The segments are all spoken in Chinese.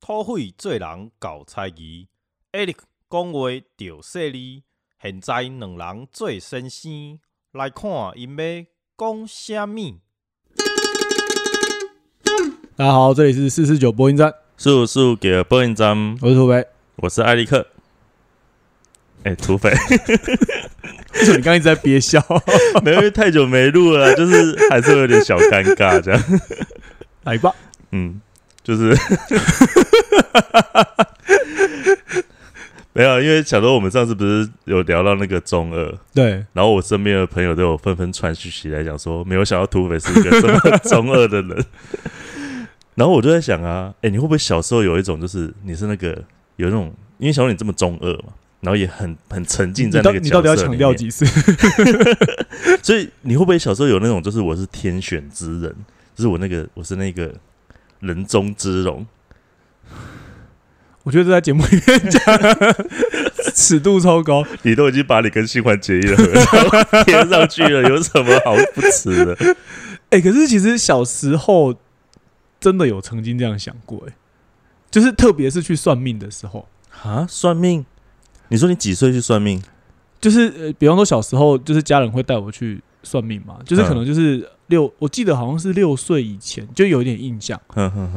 土匪做人搞猜疑，Eric 讲话着犀利。现在两人做先生，来看因要讲啥物。大家好，这里是四四九播音站，速速给播音站，我是土匪。我是艾利克。哎，土匪，为什么你刚刚一直在憋笑？没有，因为太久没录了，就是还是有点小尴尬这样。来吧，嗯，就是 没有，因为小时候我们上次不是有聊到那个中二，对，然后我身边的朋友都有纷纷传讯息来讲说，没有想到土匪是一个这么中二的人。然后我就在想啊，哎，你会不会小时候有一种，就是你是那个有那种，因为小时候你这么中二嘛，然后也很很沉浸在那个你到底要强调几？次？所以你会不会小时候有那种，就是我是天选之人，就是我那个我是那个人中之龙？我觉得在节目里面讲尺度超高，你都已经把你跟新欢结义的合照贴上去了，有什么好不耻的？哎、可是其实小时候真的有曾经这样想过、哎，就是特别是去算命的时候，啊，算命？你说你几岁去算命？就是呃，比方说小时候，就是家人会带我去算命嘛，就是可能就是六，我记得好像是六岁以前就有一点印象，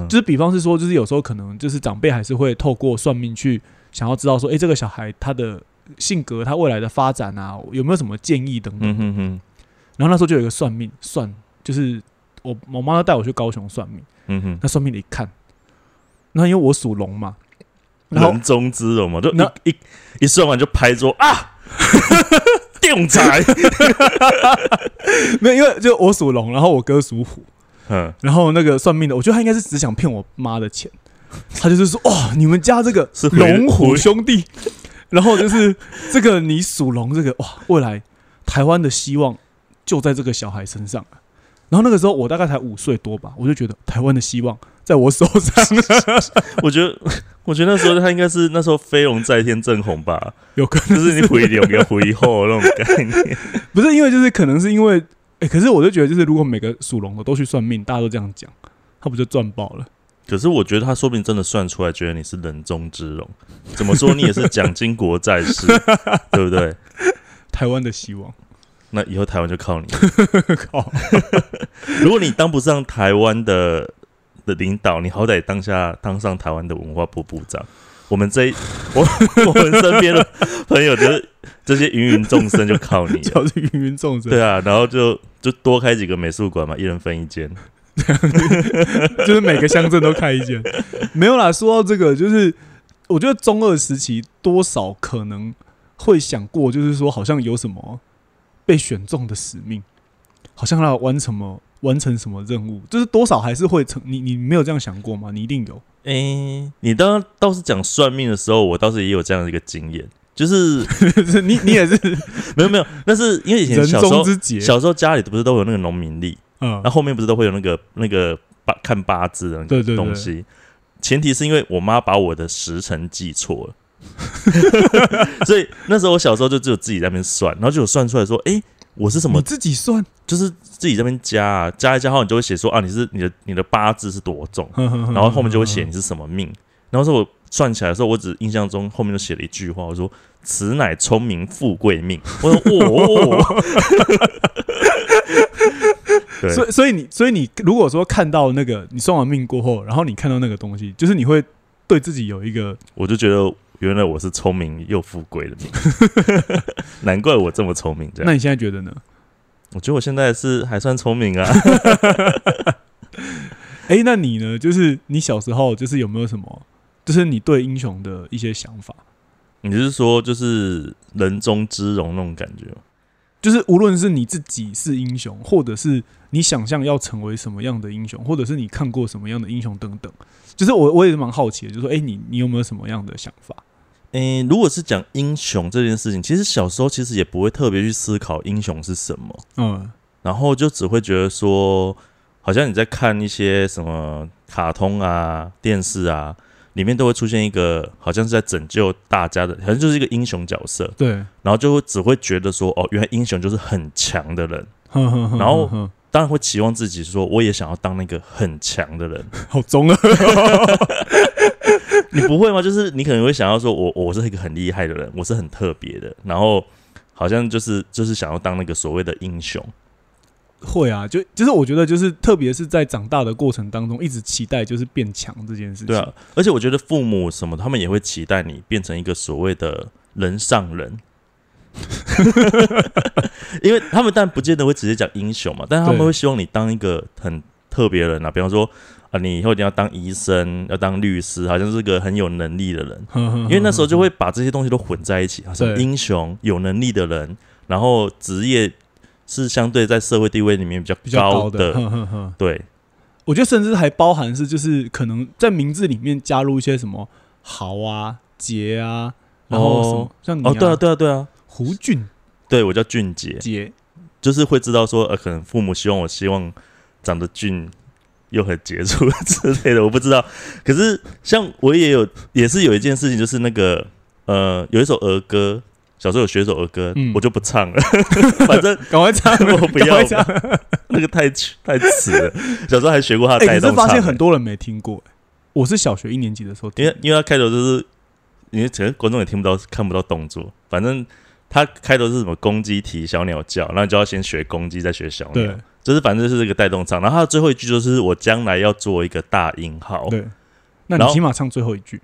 就是比方是说，就是有时候可能就是长辈还是会透过算命去想要知道说，哎、这个小孩他的性格、他未来的发展啊，有没有什么建议等等。嗯哼哼，然后那时候就有一个算命算，就是我我妈带我去高雄算命，嗯哼，那算命的一看，那因为我属龙嘛，人中之龙嘛，就那一一一算完就拍桌啊，定财，没有，因为就我属龙，然后我哥属虎，嗯，然后那个算命的，我觉得他应该是只想骗我妈的钱，他就是说，哇，你们家这个是回龙虎兄弟，然后就是这个你属龙，这个哇，未来台湾的希望就在这个小孩身上了。然后那个时候我大概才五岁多吧，我就觉得台湾的希望在我手上，我觉得，我觉得那时候他应该是那时候飞龙在天正红吧，有可能就是你回流跟回后那种概念。不是因为就是可能是因为，哎、可是我就觉得就是如果每个属龙的都去算命，大家都这样讲，他不就赚爆了？可是我觉得他说不定真的算出来，觉得你是人中之龙。怎么说，你也是蒋经国在世，对不对？台湾的希望，那以后台湾就靠你。靠，如果你当不上台湾的的领导，你好歹当下当上台湾的文化部部长。我们这一我 我们身边的朋友，就是这些芸芸众生就靠你了。就是芸芸众生，对啊，然后就就多开几个美术馆嘛，一人分一间。就是每个乡镇都开一间。没有啦，说到这个，就是我觉得中二时期多少可能会想过，就是说好像有什么被选中的使命，好像要完成什么完成什么任务，就是多少还是会成。你你没有这样想过吗？你一定有。诶、你当倒是讲算命的时候，我倒是也有这样的一个经验，就是 你你也是没 有没有，那是因为以前小时候之，小时候家里不是都有那个农民历，嗯那后面不是都会有那个那个八看八字的那个东西。前提是因为我妈把我的时辰记错了，所以那时候我小时候就只有自己在那边算，然后就有算出来说，诶，我是什么你？自己算，就是自己在那边加啊，加一加后，你就会写说啊，你是你的你的八字是多重，然 然后后面就会写你是什么命。然后说我算起来的时候，我只印象中后面就写了一句话，我说此乃聪明富贵命。我说哦，对，所以，所以你，所以你如果说看到那个你算完命过后，然后你看到那个东西，就是你会对自己有一个我就觉得原来我是聪明又富贵的命，难怪我这么聪明。这样，那你现在觉得呢？我觉得我现在是还算聪明啊。哎、那你呢？就是你小时候，就是有没有什么，就是你对英雄的一些想法？你是说就是人中之龙那种感觉吗？就是无论是你自己是英雄，或者是你想象要成为什么样的英雄，或者是你看过什么样的英雄等等，就是我我也是蛮好奇的，就是说，哎、你你有没有什么样的想法？诶、如果是讲英雄这件事情，其实小时候其实也不会特别去思考英雄是什么，嗯，然后就只会觉得说，好像你在看一些什么卡通啊、电视啊，里面都会出现一个好像是在拯救大家的，好像就是一个英雄角色，对，然后就会只会觉得说，哦，原来英雄就是很强的人，然后当然会期望自己说，我也想要当那个很强的人。好中二，你不会吗？就是你可能会想要说我我是一个很厉害的人，我是很特别的，然后好像就是就是想要当那个所谓的英雄。会啊，就就是我觉得就是特别是在长大的过程当中，一直期待就是变强这件事情。对啊，而且我觉得父母什么，他们也会期待你变成一个所谓的人上人，因为他们但不见得会直接讲英雄嘛，但是他们会希望你当一个很特别的人啊，比方说啊，你以后一定要当医生，要当律师，好像是个很有能力的人，因 因为那时候就会把这些东西都混在一起，啊，什么英雄、有能力的人，然后职业是相对在社会地位里面比较比较高的，对，我觉得甚至还包含是就是可能在名字里面加入一些什么豪啊、杰啊，然后什么、哦像你、哦，对啊，对啊，对啊，胡俊。对我叫俊杰，杰，就是会知道说，呃，可能父母希望我希望长得俊又很杰出之类的，我不知道。可是像我也有，也是有一件事情，就是那个呃，有一首儿歌，小时候有学一首儿歌，嗯。我就不唱了，反正赶快唱，我不要唱。那个太太迟了。小时候还学过他的哎、可是发现很多人没听过、哎我是小学一年级的时候听。因为因为他开头就是，因为整个观众也听不到看不到动作，反正他开头是什么公鸡啼小鸟叫，然后你就要先学公鸡，再学小鸟。对，就是反正就是这个带动唱。然后他的最后一句就是我将来要做一个大英豪，对。那你起码唱最后一句，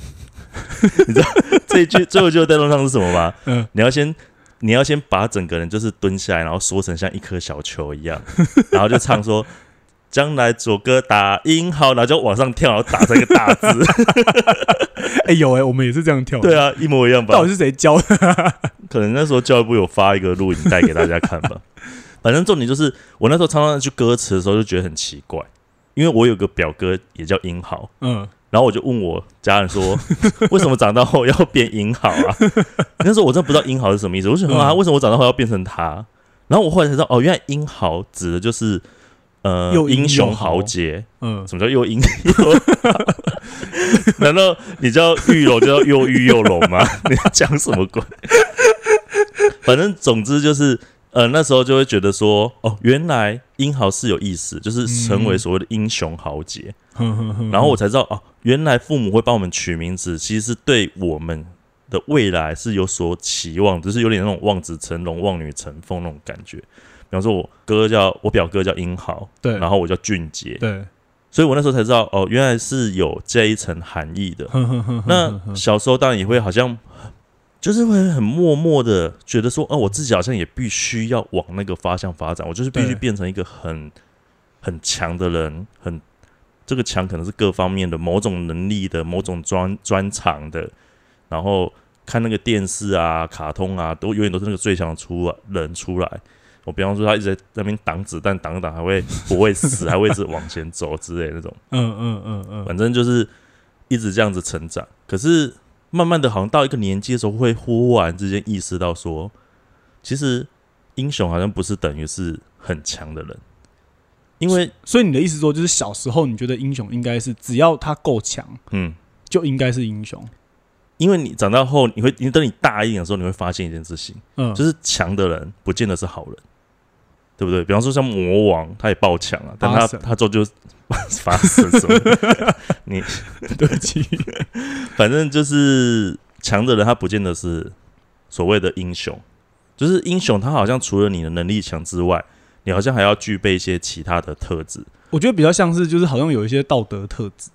你知道这一句最后一句的带动唱是什么吗？嗯，你要先。你要先把整个人就是蹲下来，然后缩成像一颗小球一样，然后就唱说“将来左哥打英豪”，然后就往上跳，然后打成一个大字。哎、有哎、我们也是这样跳。对，啊，一模一样吧？到底是谁教的？可能那时候教育部有发一个录影带给大家看吧。反正重点就是，我那时候唱到那句歌词的时候，就觉得很奇怪，因为我有个表哥也叫英豪，嗯，然后我就问我家人说，为什么长大后要变英豪啊？那时候我真的不知道英豪是什么意思，我就想说啊，嗯为什么我长大后要变成他？然后我后来才知道，哦，原来英豪指的就是呃又英英雄豪豪杰。嗯，什么叫又英？难道你叫玉龙就叫又玉又龙吗？你在讲什么鬼？反正总之就是，呃，那时候就会觉得说，哦，原来英豪是有意思，就是成为所谓的英雄豪杰。然后我才知道，哦，原来父母会帮我们取名字，其实是对我们的未来是有所期望，就是有点那种望子成龙、望女成凤那种感觉。比方说，我哥叫我表哥叫英豪，对，然后我叫俊杰，对，所以我那时候才知道，哦，原来是有这一层含义的。那小时候当然也会好像，就是会很默默的觉得说，哦，我自己好像也必须要往那个方向发展，我就是必须变成一个很很强的人，很这个强可能是各方面的某种能力的、某种专专长的，然后看那个电视啊、卡通啊，都永远都是那个最强的出来人出来。我比方说，他一直在那边挡子弹，挡一挡还会不会死，还会一直往前走之类的那种。嗯嗯嗯嗯，反正就是一直这样子成长。可是慢慢的，好像到一个年纪的时候，会忽然之间意识到说，其实英雄好像不是等于是很强的人，因为所以你的意思说，就是小时候你觉得英雄应该是只要他够强，嗯，就应该是英雄。因为你长大后，你会，你等你大一点的时候，你会发现一件事情，嗯，就是强的人不见得是好人。对不对？比方说像魔王，他也爆强啊，但他他之后就发神什么？你 对不起，反正就是强的人，他不见得是所谓的英雄。就是英雄，他好像除了你的能力强之外，你好像还要具备一些其他的特质，我觉得比较像是就是好像有一些道德特质。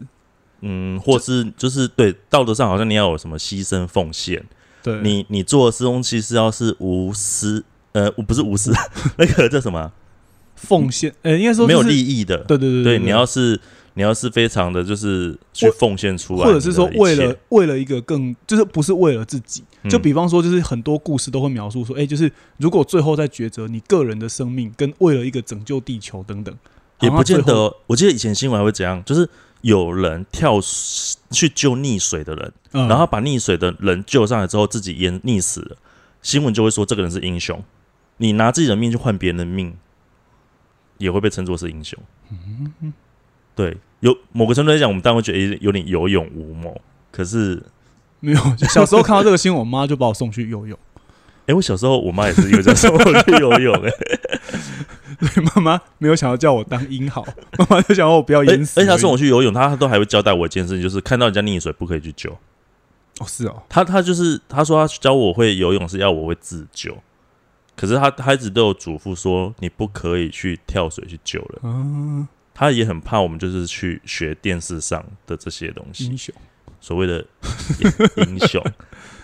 嗯，或是就是对道德上好像你要有什么牺牲奉献，对，你你做的东西是要是无私，呃，不是无私，那个叫什么？奉献，呃，应该说没有利益的，对对对对，你要是你要是非常的就是去奉献出来，或者是说为了为了一个更就是不是为了自己，就嗯比方说就是很多故事都会描述说，哎、就是如果最后在抉择你个人的生命跟为了一个拯救地球等等，也不见得哦。我记得以前新闻还会怎样，就是有人跳去救溺水的人，嗯然后把溺水的人救上来之后，自己淹溺死了，新闻就会说这个人是英雄。你拿自己的命去换别人的命，也会被称作是英雄。对，有某个程度来讲，我们当然会觉得有点有勇无谋。可是，没有，小时候看到这个新闻，我妈就把我送去游泳。哎、我小时候我妈也是因为这样送我去游泳、诶，对，妈妈没有想要叫我当英豪，妈妈就想要我不要淹死。而且她送我去游泳，她都还会交代我一件事情，就是看到人家溺水不可以去救。哦，是哦，他他就是他说他教我会游泳是要我会自救，可是他他一直都有嘱咐说你不可以去跳水去救人。嗯，他也很怕我们就是去学电视上的这些东西，英雄，所谓的英 雄。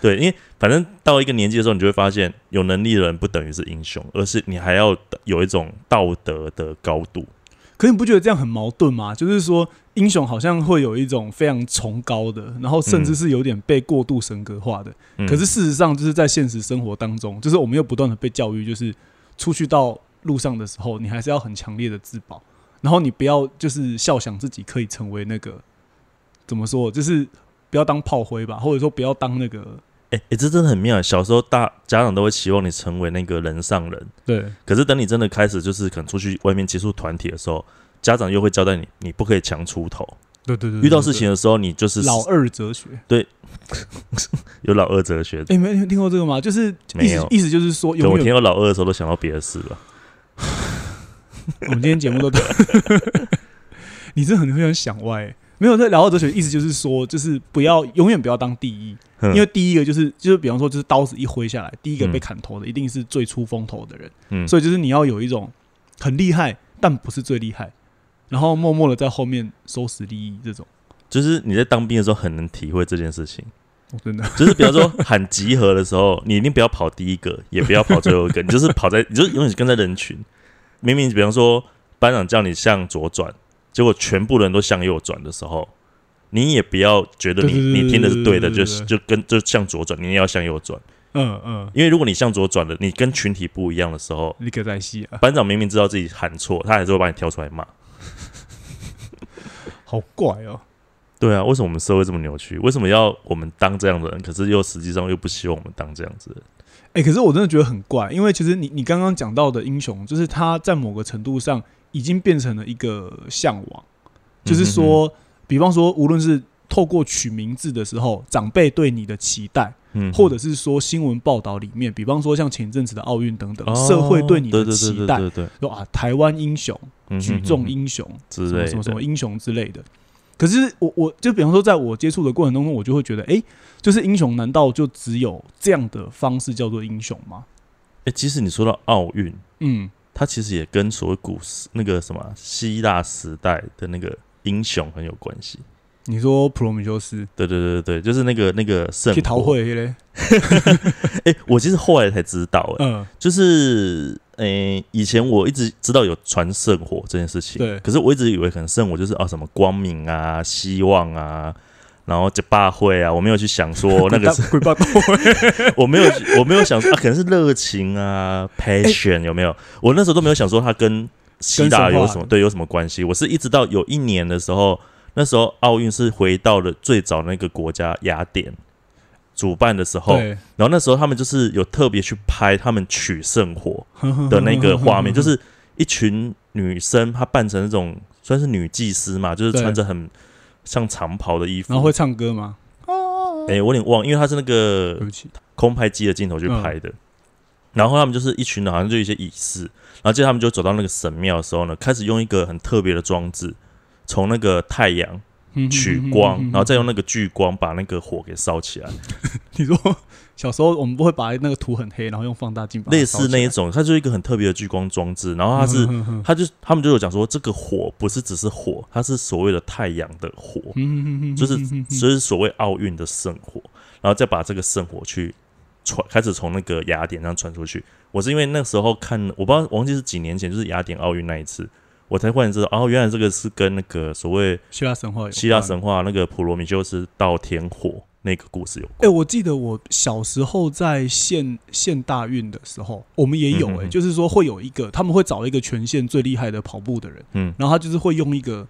对，因为反正到一个年纪的时候，你就会发现，有能力的人不等于是英雄，而是你还要有一种道德的高度。可是你不觉得这样很矛盾吗？就是说，英雄好像会有一种非常崇高的，然后甚至是有点被过度神格化的。嗯、可是事实上，就是在现实生活当中，就是我们又不断的被教育，就是出去到路上的时候，你还是要很强烈的自保，然后你不要就是笑想自己可以成为那个怎么说，就是不要当炮灰吧，或者说不要当那个哎、哎、这真的很妙。小时候大家长都会期望你成为那个人上人，对可是等你真的开始就是可能出去外面接触团体的时候，家长又会交代你，你不可以强出头。对对对，遇到事情的时候，你就是老二哲学，对 有老二哲学。哎、没有听过这个吗？就是意没有思意思就是说，等我听到老二的时候，都想到别的事了。我们今天节目都，你真的很会想想歪、欸。没有，在老二哲学，意思就是说，就是不要永远不要当第一，嗯因为第一个就是就是比方说，就是刀子一挥下来，第一个嗯被砍头的一定是最出风头的人，嗯，所以就是你要有一种很厉害，但不是最厉害，然后默默的在后面收拾利益，这种，就是你在当兵的时候很能体会这件事情。我真的。就是比方说喊集合的时候，你一定不要跑第一个，也不要跑最后一个，你就是 跑在，你就永远跟在人群。明明比方说班长叫你向左转，结果全部人都向右转的时候，你也不要觉得你你听的是对的，就是就跟就向左转，你也要向右转。嗯嗯，因为如果你向左转了，你跟群体不一样的时候，你可在戏啊，班长明明知道自己喊错，他还是会把你挑出来骂。好怪哦、对啊，为什么我们社会这么扭曲？为什么要我们当这样的人？可是又实际上又不希望我们当这样子的人？哎、可是我真的觉得很怪，因为其实你你刚刚讲到的英雄，就是他在某个程度上已经变成了一个向往，就是说，比方说，无论是透过取名字的时候，长辈对你的期待，嗯，或者是说新闻报道里面，比方说像前阵子的奥运等等，哦社会对你的期待，对对对，说啊，台湾英雄、嗯举重英雄、之类的什么什么什么英雄之类的。可是我我就比方说，在我接触的过程当中，我就会觉得，哎、就是英雄难道就只有这样的方式叫做英雄吗？哎、其实你说到奥运，嗯，它其实也跟所谓古时那个什么希腊时代的那个英雄很有关系。你说普罗米修斯对对对对，就是那个那个圣去逃火。会嘞？哎、我其实后来才知道、哎、嗯，就是诶、以前我一直知道有传圣火这件事情，对可是我一直以为可能圣火就是啊什么光明啊、希望啊，然后结霸会啊，我没有去想说 那个是，鬼巴斗会，我没有我没有想说啊，可能是热情啊、passion 有没有？我那时候都没有想说它跟希腊跟神话有什么对有什么关系。我是一直到有一年的时候，那时候奥运是回到了最早那个国家雅典主办的时候，然后那时候他们就是有特别去拍他们取圣火的那个画面，就是一群女生，她扮成那种算是女祭司嘛，就是穿着很像长袍的衣服，然后会唱歌吗？哎、我有点忘，因为它是那个空拍机的镜头去拍的。然后他们就是一群人，好像就一些仪式，然后接着他们就走到那个神庙的时候呢，开始用一个很特别的装置，从那个太阳取光，然后再用那个聚光把那个火给烧起来，你说小时候我们不会把那个图很黑，然后用放大镜把类似那一种，它就是一个很特别的聚光装置。然后它是，它就他们就有讲说，这个火不是只是火，它是所谓的太阳的火，就是就是所谓奥运的圣火，然后再把这个圣火去传，开始从那个雅典上传出去。我是因为那时候看，我不知道忘记是几年前，就是雅典奥运那一次，我才忽然知道，哦，原来这个是跟那个所谓希腊神话，希腊神话那个普罗米修斯到天火那个故事有关哎、关。我记得我小时候在县县大运的时候，我们也有哎、嗯嗯嗯就是说会有一个，他们会找一个全县最厉害的跑步的人，嗯，然后他就是会用一个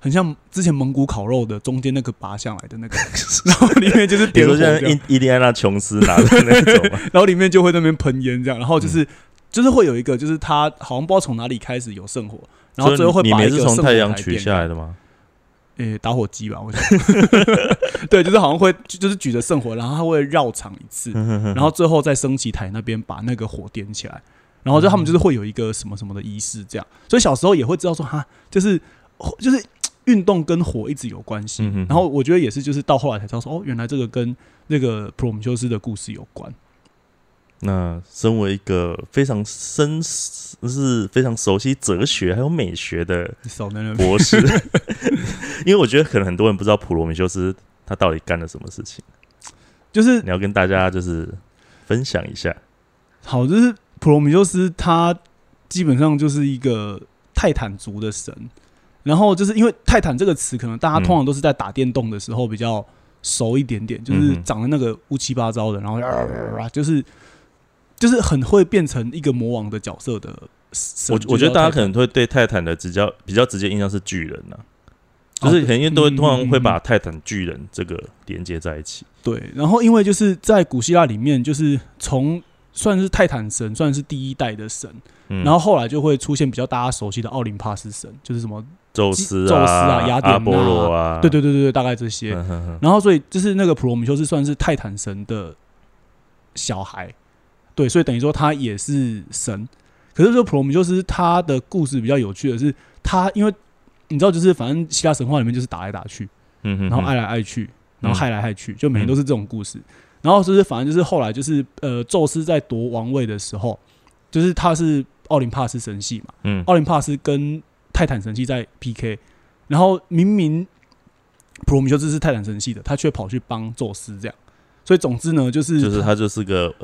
很像之前蒙古烤肉的中间那个拔下来的那个，然后里面就是比点如说像样，伊伊利安娜琼斯拿的那种嘛，然后里面就会在那边喷烟这样，然后嗯就是、就是会有一个，就是他好像不知道从哪里开始有圣火，然后最后会把一个圣火太阳取台点下来的吗？诶、打火机吧，我想，对，就是好像会就是举着圣火，然后他会绕场一次，然然后最后在升旗台那边把那个火点起来，然后就他们就是会有一个什么什么的仪式这样，所以小时候也会知道说哈，就是就是运动跟火一直有关系。嗯然后我觉得也是，就是到后来才知道说哦，原来这个跟那个普罗米修斯的故事有关。那身为一个非常深是非常熟悉哲学还有美学的博士，因为我觉得可能很多人不知道普罗米修斯他到底干了什么事情，就是你要跟大家就是分享一下。好，就是普罗米修斯他基本上就是一个泰坦族的神，然后就是因为泰坦这个词，可能大家嗯通常都是在打电动的时候比较熟一点点，就是长得那个乌七八糟的，然后就是就是很会变成一个魔王的角色的。我我觉得大家可能能会对泰坦的比较比较直接印象是巨人呐、就是可能因为都会嗯通常会嗯把泰坦巨人这个连接在一起。对，然后因为就是在古希腊里面，就是从算是泰坦神，算是第一代的神，嗯，然后后来就会出现比较大家熟悉的奥林帕斯神，就是什么宙斯宙斯啊、啊雅典波罗啊，对对对对对，大概这些。嗯哼哼然后所以就是那个普罗米修斯算是泰坦神的小孩，对，所以等于说他也是神。可是说普罗米修斯他的故事比较有趣的是，他因为你知道，就是反正希腊神话里面就是打来打去，嗯哼哼，然后爱来爱去，然后嗯害来害去，就每天都是这种故事。然后就是反正就是后来就是呃，宙斯在夺王位的时候，就是他是奥林帕斯神系嘛，嗯。奥林帕斯跟泰坦神器在 PK，然后明明普罗米修斯是泰坦神器的，他却跑去帮宙斯这样。所以总之呢，就是就是他就是个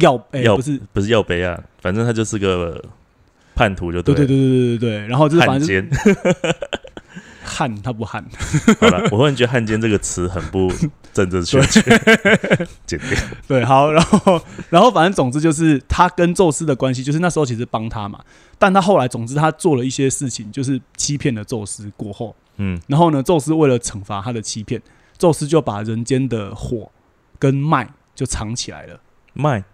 要哎、要不是不是要杯啊，反正他就是个叛徒就对，对对对对对然后就是反汉正。汉他不汉，好了，我忽然觉得汉奸这个词很不 政治正确，剪掉。对，好，然后然后反正总之就是他跟宙斯的关系，就是那时候其实帮他嘛，但他后来总之他做了一些事情，就是欺骗了宙斯过后，嗯。然后呢，宙斯为了惩罚他的欺骗，宙斯就把人间的火跟麦就藏起来了。麦。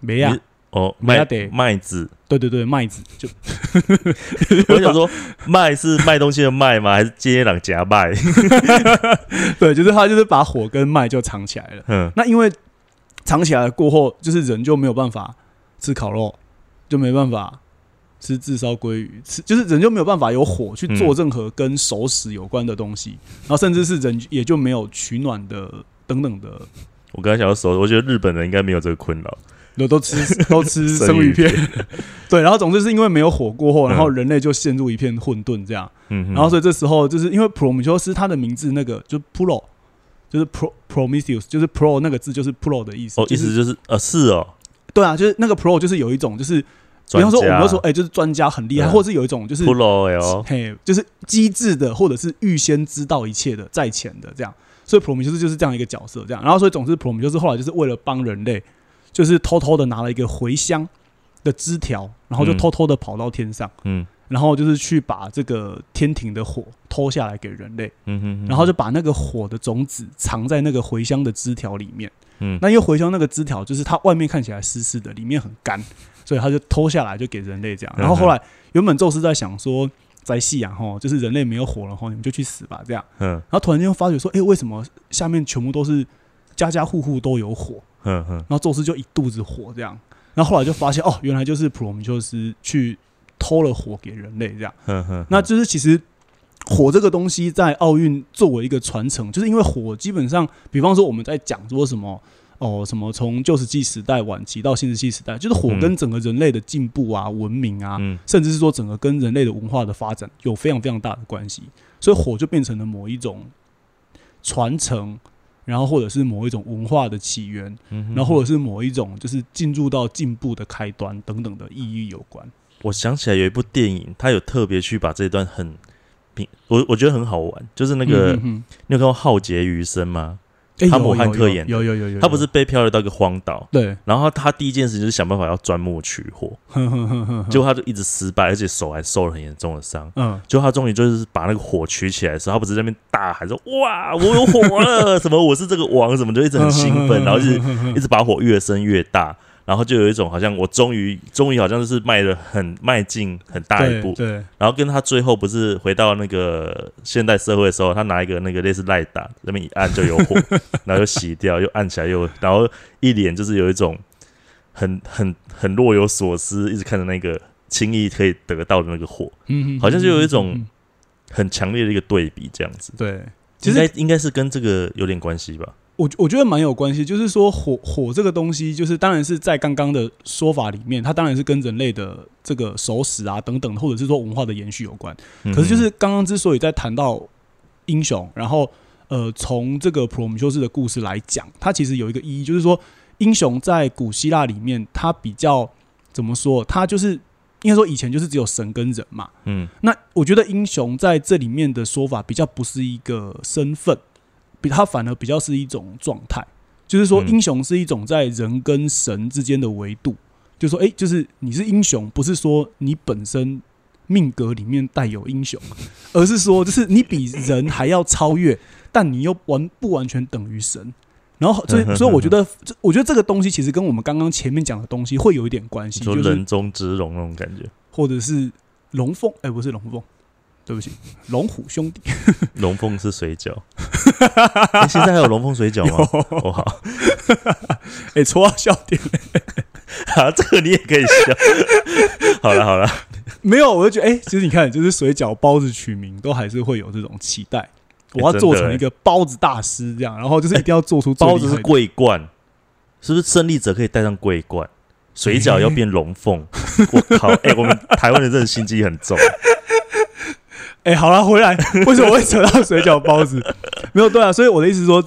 没呀、你哦，麦麦得麦子，对对对，麦子就 我想说麦是卖东西的麦吗？还是接壤夹麦？对，就是他就是把火跟麦就藏起来了。嗯那因为藏起来了过后，就是人就没有办法吃烤肉，就没办法吃炙烧鲑鱼，吃就是人就没有办法有火去做嗯任何跟熟食有关的东西，然后甚至是人也就没有取暖的等等的，我刚才想要说，我觉得日本人应该没有这个困扰。都都吃 都吃生生鱼鱼片。片，对，然后总之是因为没有火过后，然后嗯。人类就陷入一片混沌这样，嗯，然后所以这时候就是因为普罗米修斯他的名字那个就 Pro，就是 Pro Prometheus，就是 Pro 那个字就是 Pro 的意思，哦，意思就是呃是哦，对啊，就是那个 Pro 就是有一种就是，比方说我们说哎、就是专家很厉害，嗯。或者是有一种就是嘿，就是机智的，或者是预先知道一切的在前的这样。所以普罗米修斯就是这样一个角色，这样。然后所以总之，普罗米修斯后来就是为了帮人类，就是偷偷的拿了一个茴香的枝条，然后就嗯偷偷的跑到天上，嗯然后就是去把这个天庭的火偷下来给人类，嗯哼，然后就把那个火的种子藏在那个茴香的枝条里面。嗯那因为茴香那个枝条就是它外面看起来湿湿的，里面很干，所以他就偷下来就给人类这样。然后后来原本宙斯在想说，在夕阳吼，就是人类没有火了吼，你们就去死吧这样。嗯然后突然间发觉说，哎、为什么下面全部都是家家户户都有火？然后宙斯就一肚子火这样。然后后来就发现哦，原来就是普罗米修斯去偷了火给人类这样。那就是其实火这个东西在奥运作为一个传承，就是因为火基本上，比方说我们在讲说什么哦，什么从旧石器时代晚期到新石器时代，就是火嗯跟整个人类的进步啊、文明啊，嗯甚至是说整个跟人类的文化的发展有非常非常大的关系，所以火就变成了某一种传承。然后或者是某一种文化的起源，嗯，然后或者是某一种就是进入到进步的开端等等的意义有关。我想起来有一部电影，他有特别去把这段很平，我我觉得很好玩，就是那个你有看过《浩劫余生》吗？哼汤姆有有有汉克演的有有有有，他不是被漂流到一个荒岛，对，然后他第一件事就是想办法要钻木取火，结果他就一直失败，而且手还受了很严重的伤。嗯，结果他终于就是把那个火取起来的时候，他不是在那边大喊说：“哇，我有火了！什么我是这个王，什么就一直很兴奋，然后就是一直把火越升越大，然后就有一种好像我终于终于好像就是迈了很迈进很大一步。对，然后跟他最后不是回到那个现代社会的时候，他拿一个那个类似赖打，那边一按就有火，然后又洗掉，又按起来又，然后一脸就是有一种很很很若有所思，一直看着那个轻易可以得到的那个火，嗯，好像就有一种很强烈的一个对比，这样子。对。其实应该应该是跟这个有点关系吧？我我觉得蛮有关系，就是说火火这个东西，就是当然是在刚刚的说法里面，它当然是跟人类的这个熟识啊等等，或者是说文化的延续有关。嗯可是就是刚刚之所以在谈到英雄，然后呃，从这个普罗米修斯的故事来讲，它其实有一个意义，就是说英雄在古希腊里面，它比较怎么说？它就是应该说以前就是只有神跟人嘛。嗯那我觉得英雄在这里面的说法比较不是一个身份，比它反而比较是一种状态，就是说嗯。英雄是一种在人跟神之间的维度，就是说，诶，就是你是英雄，不是说你本身命格里面带有英雄，而是说就是你比人还要超越，但你又完不完全等于神。然后，所以，所以我觉得，这我觉得这个东西其实跟我们刚刚前面讲的东西会有一点关系，就是人中之龙那种感觉，或者是龙凤，哎、不是龙凤，对不起，龙虎兄弟。龙凤是水饺、诶现在还有龙凤水饺吗？哦好，哎、戳到笑点 啊，这个你也可以笑。好了好了，没有，我就觉得，哎、其实你看，就是水饺、包子取名都还是会有这种期待。我要做成一个包子大师，这样，然后就是一定要做出最包子是桂冠，是不是胜利者可以带上桂冠？水饺要变龙凤，我靠！哎、我们台湾人真的心机很重。哎、好了，回来，为什么会扯到水饺包子？没有对啊，所以我的意思是说，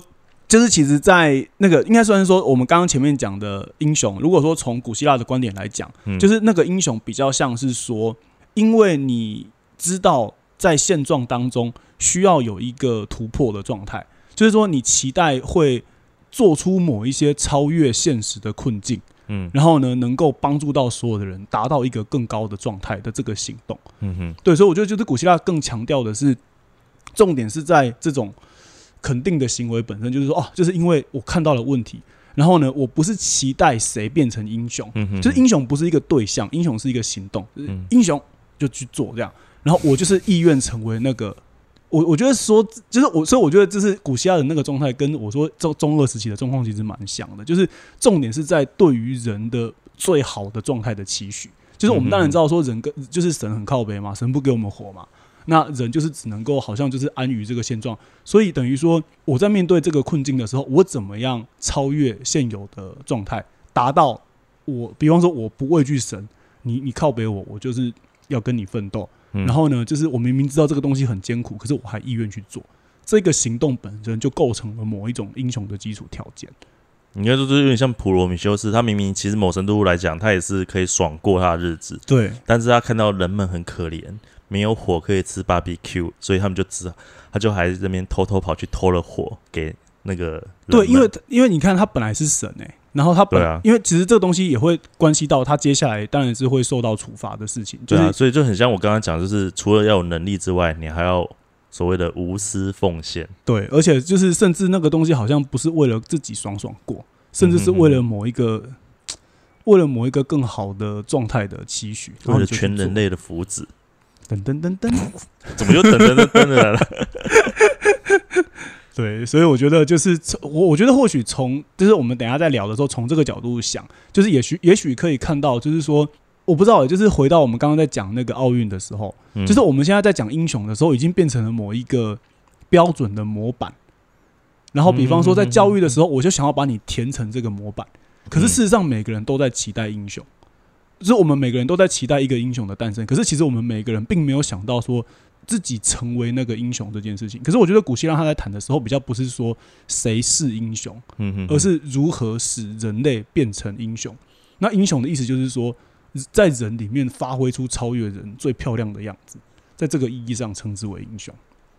就是其实，在那个应该算是说，我们刚刚前面讲的英雄，如果说从古希腊的观点来讲，嗯就是那个英雄比较像是说，因为你知道在现状当中需要有一个突破的状态，就是说你期待会做出某一些超越现实的困境，嗯。然后呢，能够帮助到所有的人达到一个更高的状态的这个行动。嗯哼，对，所以我觉得就是古希腊更强调的是，重点是在这种肯定的行为本身，就是说，哦，就是因为我看到了问题，然后呢，我不是期待谁变成英雄，嗯哼，就是英雄不是一个对象，英雄是一个行动，就是嗯英雄就去做这样，然后我就是意愿成为那个。我我觉得说，就是我，所以我觉得这是古希腊的那个状态，跟我说中中二时期的状况其实蛮像的。就是重点是在对于人的最好的状态的期许。就是我们当然知道说人跟就是神很靠北嘛，神不给我们活嘛，那人就是只能够好像就是安于这个现状。所以等于说我在面对这个困境的时候，我怎么样超越现有的状态，达到我，比方说我不畏惧神，你你靠北我，我就是要跟你奋斗。嗯。然后呢，就是我明明知道这个东西很艰苦，可是我还意愿去做，这个行动本身就构成了某一种英雄的基础条件。应该说就是有点像普罗米修斯，他明明其实某程度来讲，他也是可以爽过他的日子，对。但是他看到人们很可怜，没有火可以吃 barbecue，所以他们就只他就还在那边偷偷跑去偷了火给那个人对，因们为因为你看他本来是神哎、然后他本、对啊因为其实这个东西也会关系到他接下来当然是会受到处罚的事情，就是、对啊，所以就很像我刚刚讲，就是除了要有能力之外，你还要所谓的无私奉献。对，而且就是甚至那个东西好像不是为了自己爽爽过，甚至是为了某一个。为了某一个更好的状态的期许，然为了全人类的福祉，噔噔噔噔，怎么又噔噔噔噔来了？对，所以我觉得就是我我觉得或许从就是我们等一下在聊的时候，从这个角度想，就是也许也许可以看到，就是说我不知道，就是回到我们刚刚在讲那个奥运的时候，嗯就是我们现在在讲英雄的时候，已经变成了某一个标准的模板。然后，比方说在教育的时候，我就想要把你填成这个模板。可是事实上，每个人都在期待英雄，就是我们每个人都在期待一个英雄的诞生。可是其实我们每个人并没有想到说自己成为那个英雄这件事情。可是我觉得古希腊他在谈的时候，比较不是说谁是英雄，嗯哼而是如何使人类变成英雄。那英雄的意思就是说，在人里面发挥出超越人最漂亮的样子，在这个意义上称之为英雄。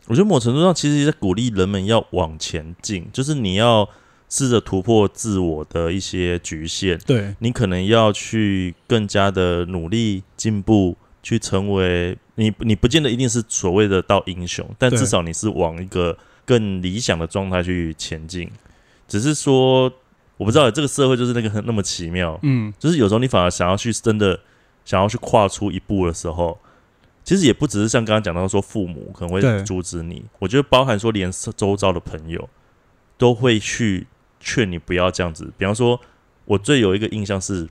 我觉得某程度上其实也在鼓励人们要往前进，就是你要试着突破自我的一些局限，对你可能要去更加的努力进步，去成为你你不见得一定是所谓的到英雄，但至少你是往一个更理想的状态去前进。只是说，我不知道这个社会就是那个很那么奇妙，嗯，就是有时候你反而想要去真的想要去跨出一步的时候，其实也不只是像刚刚讲到说父母可能会阻止你，我觉得包含说连周遭的朋友都会去劝你不要这样子。比方说，我最有一个印象是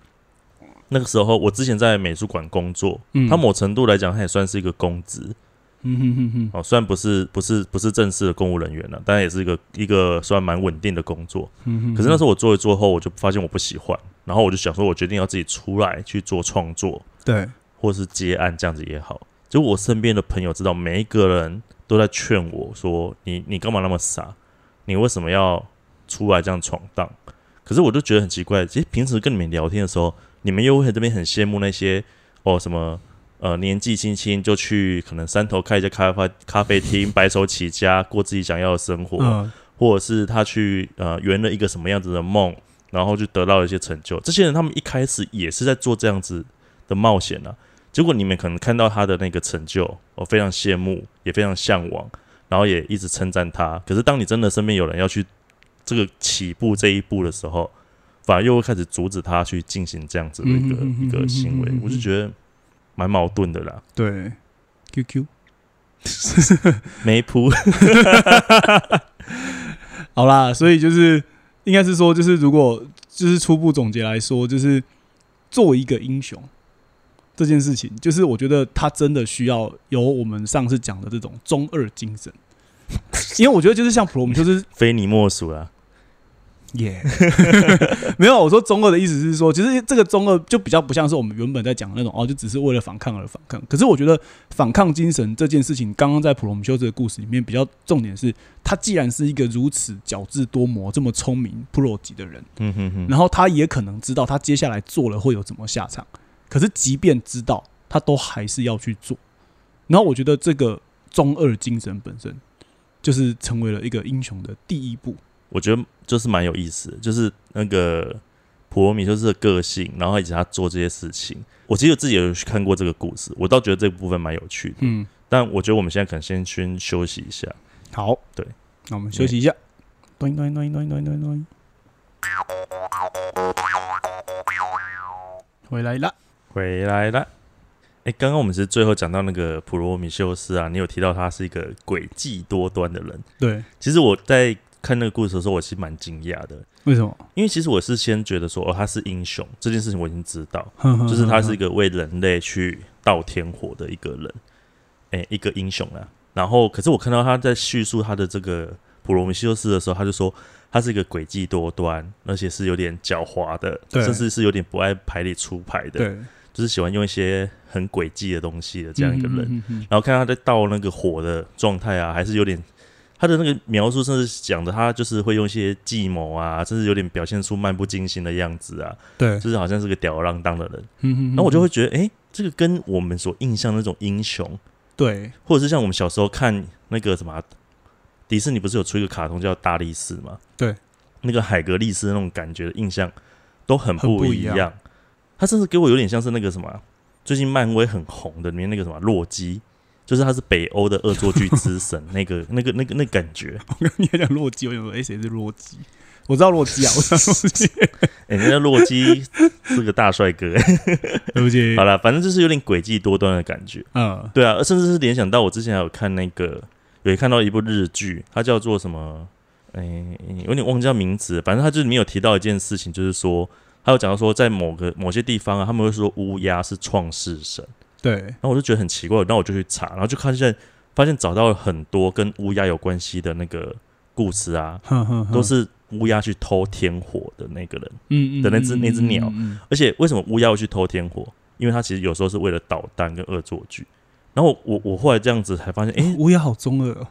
那个时候我之前在美术馆工作，嗯它某程度来讲，他也算是一个公职嗯哼哼哼，哦，虽然不是不是不是正式的公务人员了，但也是一个一个算蛮稳定的工作。嗯哼可是那时候我做一做后，我就发现我不喜欢，然后我就想说，我决定要自己出来去做创作，对，或是接案这样子也好。结果我身边的朋友知道，每一个人都在劝我说：“你你干嘛那么傻？你为什么要出来这样闯荡？”可是我就觉得很奇怪，其实平时跟你们聊天的时候，你们又会这边很羡慕那些哦什么呃年纪轻轻就去可能山头开一家咖啡咖啡厅，白手起家过自己想要的生活，嗯或者是他去呃圆了一个什么样子的梦，然后就得到了一些成就。这些人他们一开始也是在做这样子的冒险啊。结果你们可能看到他的那个成就，我非常羡慕，也非常向往，然后也一直称赞他。可是当你真的身边有人要去这个起步这一步的时候，反而又开始阻止他去进行这样子的一个、一个行为我就觉得蛮矛盾的啦。对，QQ。没谱，好啦，所以就是应该是说，就是如果就是初步总结来说，就是作为一个英雄这件事情，就是我觉得他真的需要有我们上次讲的这种中二精神，因为我觉得就是像普罗米修斯非你莫属啦。耶 没有，我说中二的意思是说，其实这个中二就比较不像是我们原本在讲的那种哦，就只是为了反抗而反抗。可是我觉得反抗精神这件事情，刚刚在普罗米修斯的故事里面，比较重点是，他既然是一个如此矫智多谋、这么聪明、pro 级的人，嗯哼哼，然后他也可能知道他接下来做了会有怎么下场，可是即便知道，他都还是要去做。然后我觉得这个中二精神本身，就是成为了一个英雄的第一步。我觉得就是蛮有意思的，就是那个普罗米修斯的个性，然后以及他做这些事情。我其实自己有去看过这个故事，我倒觉得这个部分蛮有趣的。嗯，但我觉得我们现在可能先先休息一下。好，对，那我们休息一下。咚咚咚咚咚咚咚，回来了。回来了。哎，刚刚我们是最后讲到那个普罗米修斯啊，你有提到他是一个诡计多端的人。对，其实我在看那个故事的时候，我其实蛮惊讶的，为什么？因为其实我是先觉得说，哦，他是英雄这件事情我已经知道，就就是他是一个为人类去倒天火的一个人，哎、一个英雄啊。然后，可是我看到他在叙述他的这个普罗米修斯的时候，他就说他是一个诡计多端，而且是有点狡猾的，甚至是有点不爱牌里出牌的，对就是喜欢用一些很诡计的东西的这样一个人。嗯嗯嗯然后看他在倒那个火的状态啊，还是有点他的那个描述，甚至讲的他就是会用一些计谋啊，甚至有点表现出漫不经心的样子啊，对，就是好像是个吊儿郎当的人。嗯然后我就会觉得，哎、这个跟我们所印象的那种英雄，对，或者是像我们小时候看那个什么啊迪士尼不是有出一个卡通叫大力士吗？对，那个海格力士那种感觉的印象都很很不不一一样。他甚至给我有点像是那个什么啊，最近漫威很红的里面那个什么洛基，就是他是北欧的恶作剧之神，那个那个那个那感觉。我跟你讲洛基，我想说，哎，谁是洛基？我知道洛基啊，我知道洛基。哎、人家洛基是个大帅哥。对不起 好，了，反正就是有点诡计多端的感觉。嗯，对啊，甚至是联想到我之前还有看那个，有看到一部日剧，它叫做什么？哎、有点忘记叫名字，反正它就是没有提到一件事情，就是说，还有讲到说，在某个某些地方啊，他们会说乌鸦是创世神，对，然后我就觉得很奇怪，然后我就去查，然后就看现发现找到了很多跟乌鸦有关系的那个故事啊，都是乌鸦去偷天火的那个人。嗯嗯的那只那只鸟嗯嗯而且为什么乌鸦会去偷天火？因为它其实有时候是为了捣蛋跟恶作剧。然后我我后来这样子才发现，嗯诶乌鸦好中二哦。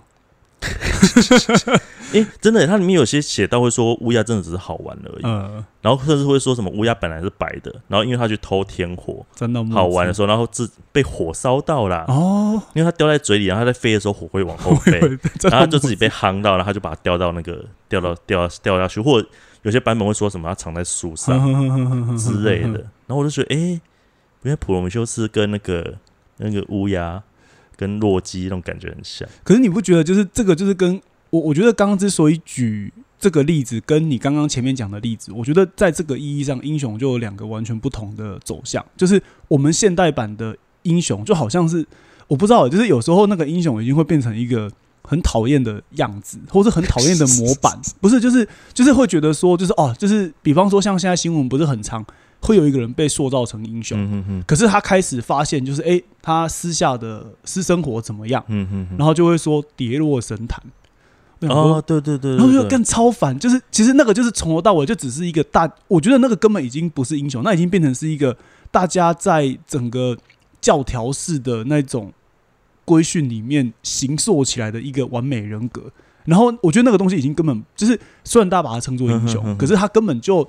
诶，真的，它里面有些写到会说乌鸦真的只是好玩而已，嗯，然后甚至会说什么乌鸦本来是白的，然后因为它去偷天火，真的好玩的时候，然后自被火烧到啦，哦，因为它叼在嘴里，然后它在飞的时候火会往后飞，然后它就自己被夯到，然后它就把它叼到那个掉到掉掉下去，或者有些版本会说什么它藏在树上上 之类的。然后我就觉得，诶，原来普罗米修斯跟那个那个乌鸦跟洛基那种感觉很像。可是你不觉得就是这个就是跟我我觉得刚刚之所以举这个例子，跟你刚刚前面讲的例子，我觉得在这个意义上，英雄就有两个完全不同的走向。就是我们现代版的英雄，就好像是我不知道，就是有时候那个英雄已经会变成一个很讨厌的样子，或是很讨厌的模板。不是，就是就是会觉得说，就是哦，就是比方说像现在新闻不是很长。会有一个人被塑造成英雄，嗯哼哼，可是他开始发现，就是诶，他私下的私生活怎么样，嗯哼哼，然后就会说跌落神坛。哦，对对对，然后就对对更超凡，就是其实那个就是从头到尾就只是一个大，我觉得那个根本已经不是英雄，那已经变成是一个大家在整个教条式的那种规训里面形塑起来的一个完美人格。然后我觉得那个东西已经根本就是，虽然大家把它称作英雄，嗯哼哼可是他根本就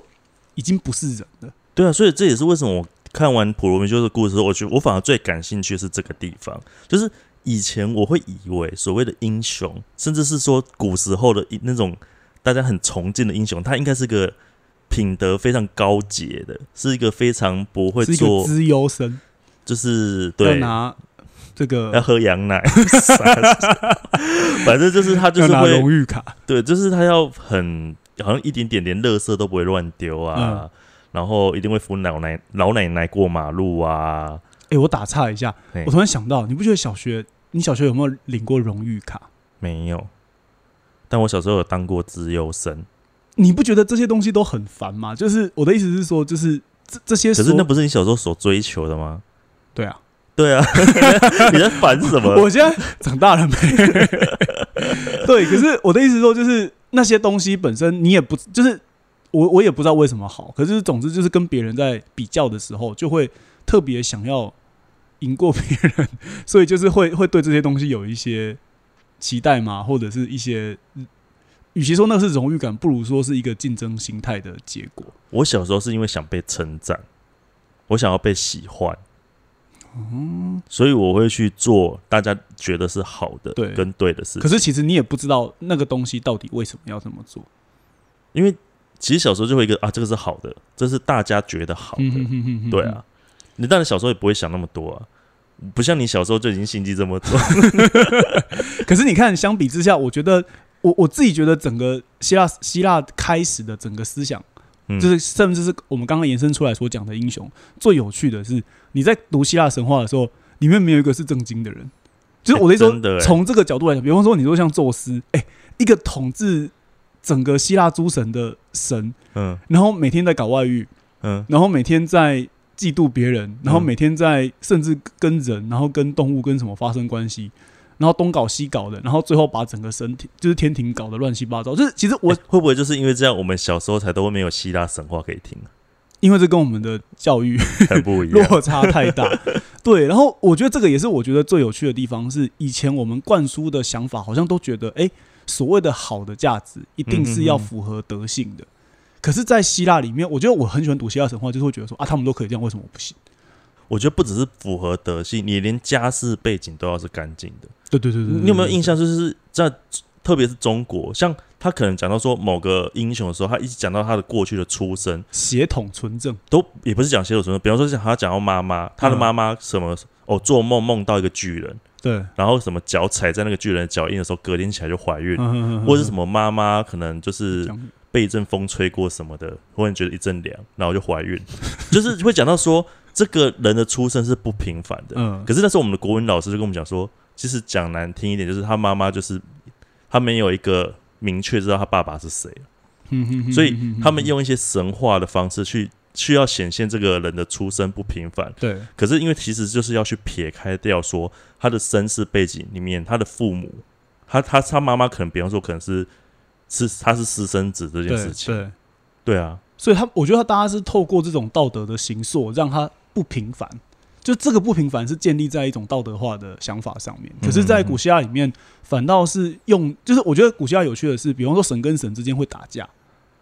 已经不是人了。对啊，所以这也是为什么我看完普罗米修的故事后，我觉得我反而最感兴趣的是这个地方，就是以前我会以为所谓的英雄，甚至是说古时候的那种大家很崇敬的英雄，他应该是个品德非常高洁的，是一个非常不会做，资优生，就是要对拿这要喝羊奶，反正就是他就是会荣誉卡，对，就是他要很好像一点点连垃圾都不会乱丢啊，嗯。然后一定会扶老奶老奶奶过马路啊。哎、我打岔一下，我突然想到，你不觉得小学你小学有没有领过荣誉卡？没有，但我小时候有当过资优生，你不觉得这些东西都很烦吗？就是我的意思是说，就是这这些，可是那不是你小时候所追求的吗？对啊。对啊，你在烦什么？我现在长大了没？对，可是我的意思是说，就是那些东西本身，你也不就是我我也不知道为什么好，可是总之就是跟别人在比较的时候，就会特别想要赢过别人，所以就是会会对这些东西有一些期待嘛，或者是一些。与其说那是荣誉感，不如说是一个竞争心态的结果。我小时候是因为想被称赞，我想要被喜欢，嗯所以我会去做大家觉得是好的、对跟对的事情。可是其实你也不知道那个东西到底为什么要这么做。因为其实小时候就会一个啊，这个是好的，这是大家觉得好的，嗯哼哼哼哼对啊。你当然小时候也不会想那么多啊，不像你小时候就已经心机这么重。可是你看，相比之下，我觉得我我自己觉得整个希腊希腊开始的整个思想，嗯就是甚至是我们刚刚延伸出来所讲的英雄，最有趣的是你在读希腊神话的时候，里面没有一个是正经的人。就是我的意思说，从这个角度来讲，比方说你说像宙斯，哎、一个统治整个希腊诸神的神，嗯然后每天在搞外遇，嗯，然后每天在嫉妒别人，然后嗯每天在甚至跟人，然后跟动物跟什么发生关系，然后东搞西搞的，然后最后把整个身体就是天庭搞得乱七八糟。就是其实我、欸会不会就是因为这样，我们小时候才都会没有希腊神话可以听啊，因为这跟我们的教育很不一样。落差太大，对。然后我觉得这个也是我觉得最有趣的地方，是以前我们灌输的想法，好像都觉得，哎、所谓的好的价值，一定是要符合德性的。可是，在希腊里面，我觉得我很喜欢读希腊神话，就是会觉得说啊，他们都可以这样，为什么我不行？我觉得不只是符合德性，你连家世背景都要是干净的。对对对对你有没有印象？就是在特别是中国，像他可能讲到说某个英雄的时候，他一直讲到他的过去的出身，血统纯正，都也不是讲血统纯正比方说像他讲到妈妈，他的嗯妈妈什么、哦做梦梦到一个巨人，对，然后什么脚踩在那个巨人的脚印的时候，隔天起来就怀孕，嗯或者是什么妈妈可能就是讲被一阵风吹过什么的，忽然觉得一阵凉，然后就怀孕，就是会讲到说这个人的出生是不平凡的。嗯，可是那时候我们的国文老师就跟我们讲说，其实讲难听一点，就是他妈妈就是他没有一个明确知道他爸爸是谁，嗯所以他们用一些神话的方式去需要显现这个人的出身不平凡。对可是因为其实就是要去撇开掉说他的身世背景里面，他的父母，他他他妈妈可能比方说可能是是他是私生子这件事情，对，对啊，所以他我觉得他大家是透过这种道德的形塑，让他不平凡。就这个不平凡是建立在一种道德化的想法上面，可是，在古希腊里面，反倒是用，就是我觉得古希腊有趣的是，比方说神跟神之间会打架，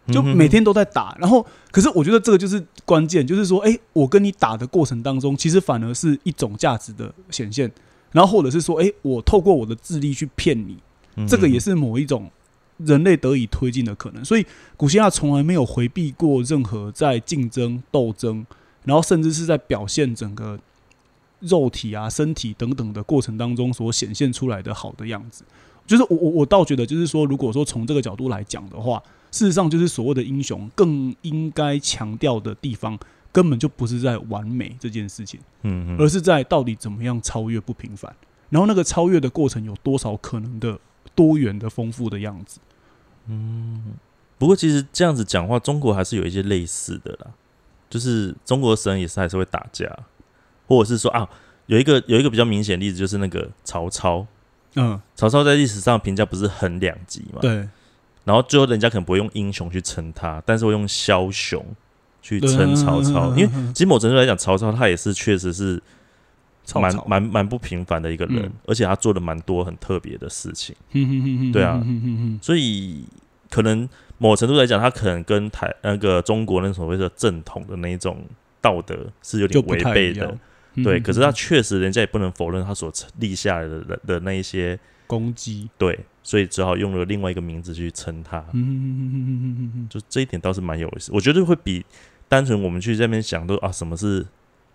就每天都在打。然后，可是我觉得这个就是关键，就是说，哎、我跟你打的过程当中，其实反而是一种价值的显现。然后，或者是说，哎、我透过我的智力去骗你，嗯这个也是某一种人类得以推进的可能。所以，古希腊从来没有回避过任何在竞争、斗争，然后甚至是在表现整个肉体啊、身体等等的过程当中所显现出来的好的样子。就是我我我倒觉得，就是说，如果说从这个角度来讲的话，事实上就是所谓的英雄更应该强调的地方，根本就不是在完美这件事情。嗯而是在到底怎么样超越不平凡，然后那个超越的过程有多少可能的多元的丰富的样子。不过其实这样子讲话，中国还是有一些类似的啦。就是中国神也是还是会打架，或者是说啊，有一个有一个比较明显的例子，就是那个曹操。嗯，曹操在历史上评价不是很两极嘛？。对，然后最后人家可能不会用英雄去称他，但是会用枭雄去称曹操，因为为其实某程度来讲，曹操他也是确实是蛮蛮蛮不平凡的一个人，嗯而且他做了蛮多很特别的事情，对啊所以可能某程度来讲，他可能跟台那个中国那所谓的正统的那一种道德是有点违背的，。对。嗯可是他确实，人家也不能否认他所立下来的的的那一些攻击，对，所以只好用了另外一个名字去称他。就这一点倒是蛮有意思，我觉得会比单纯我们去这边想都啊什么是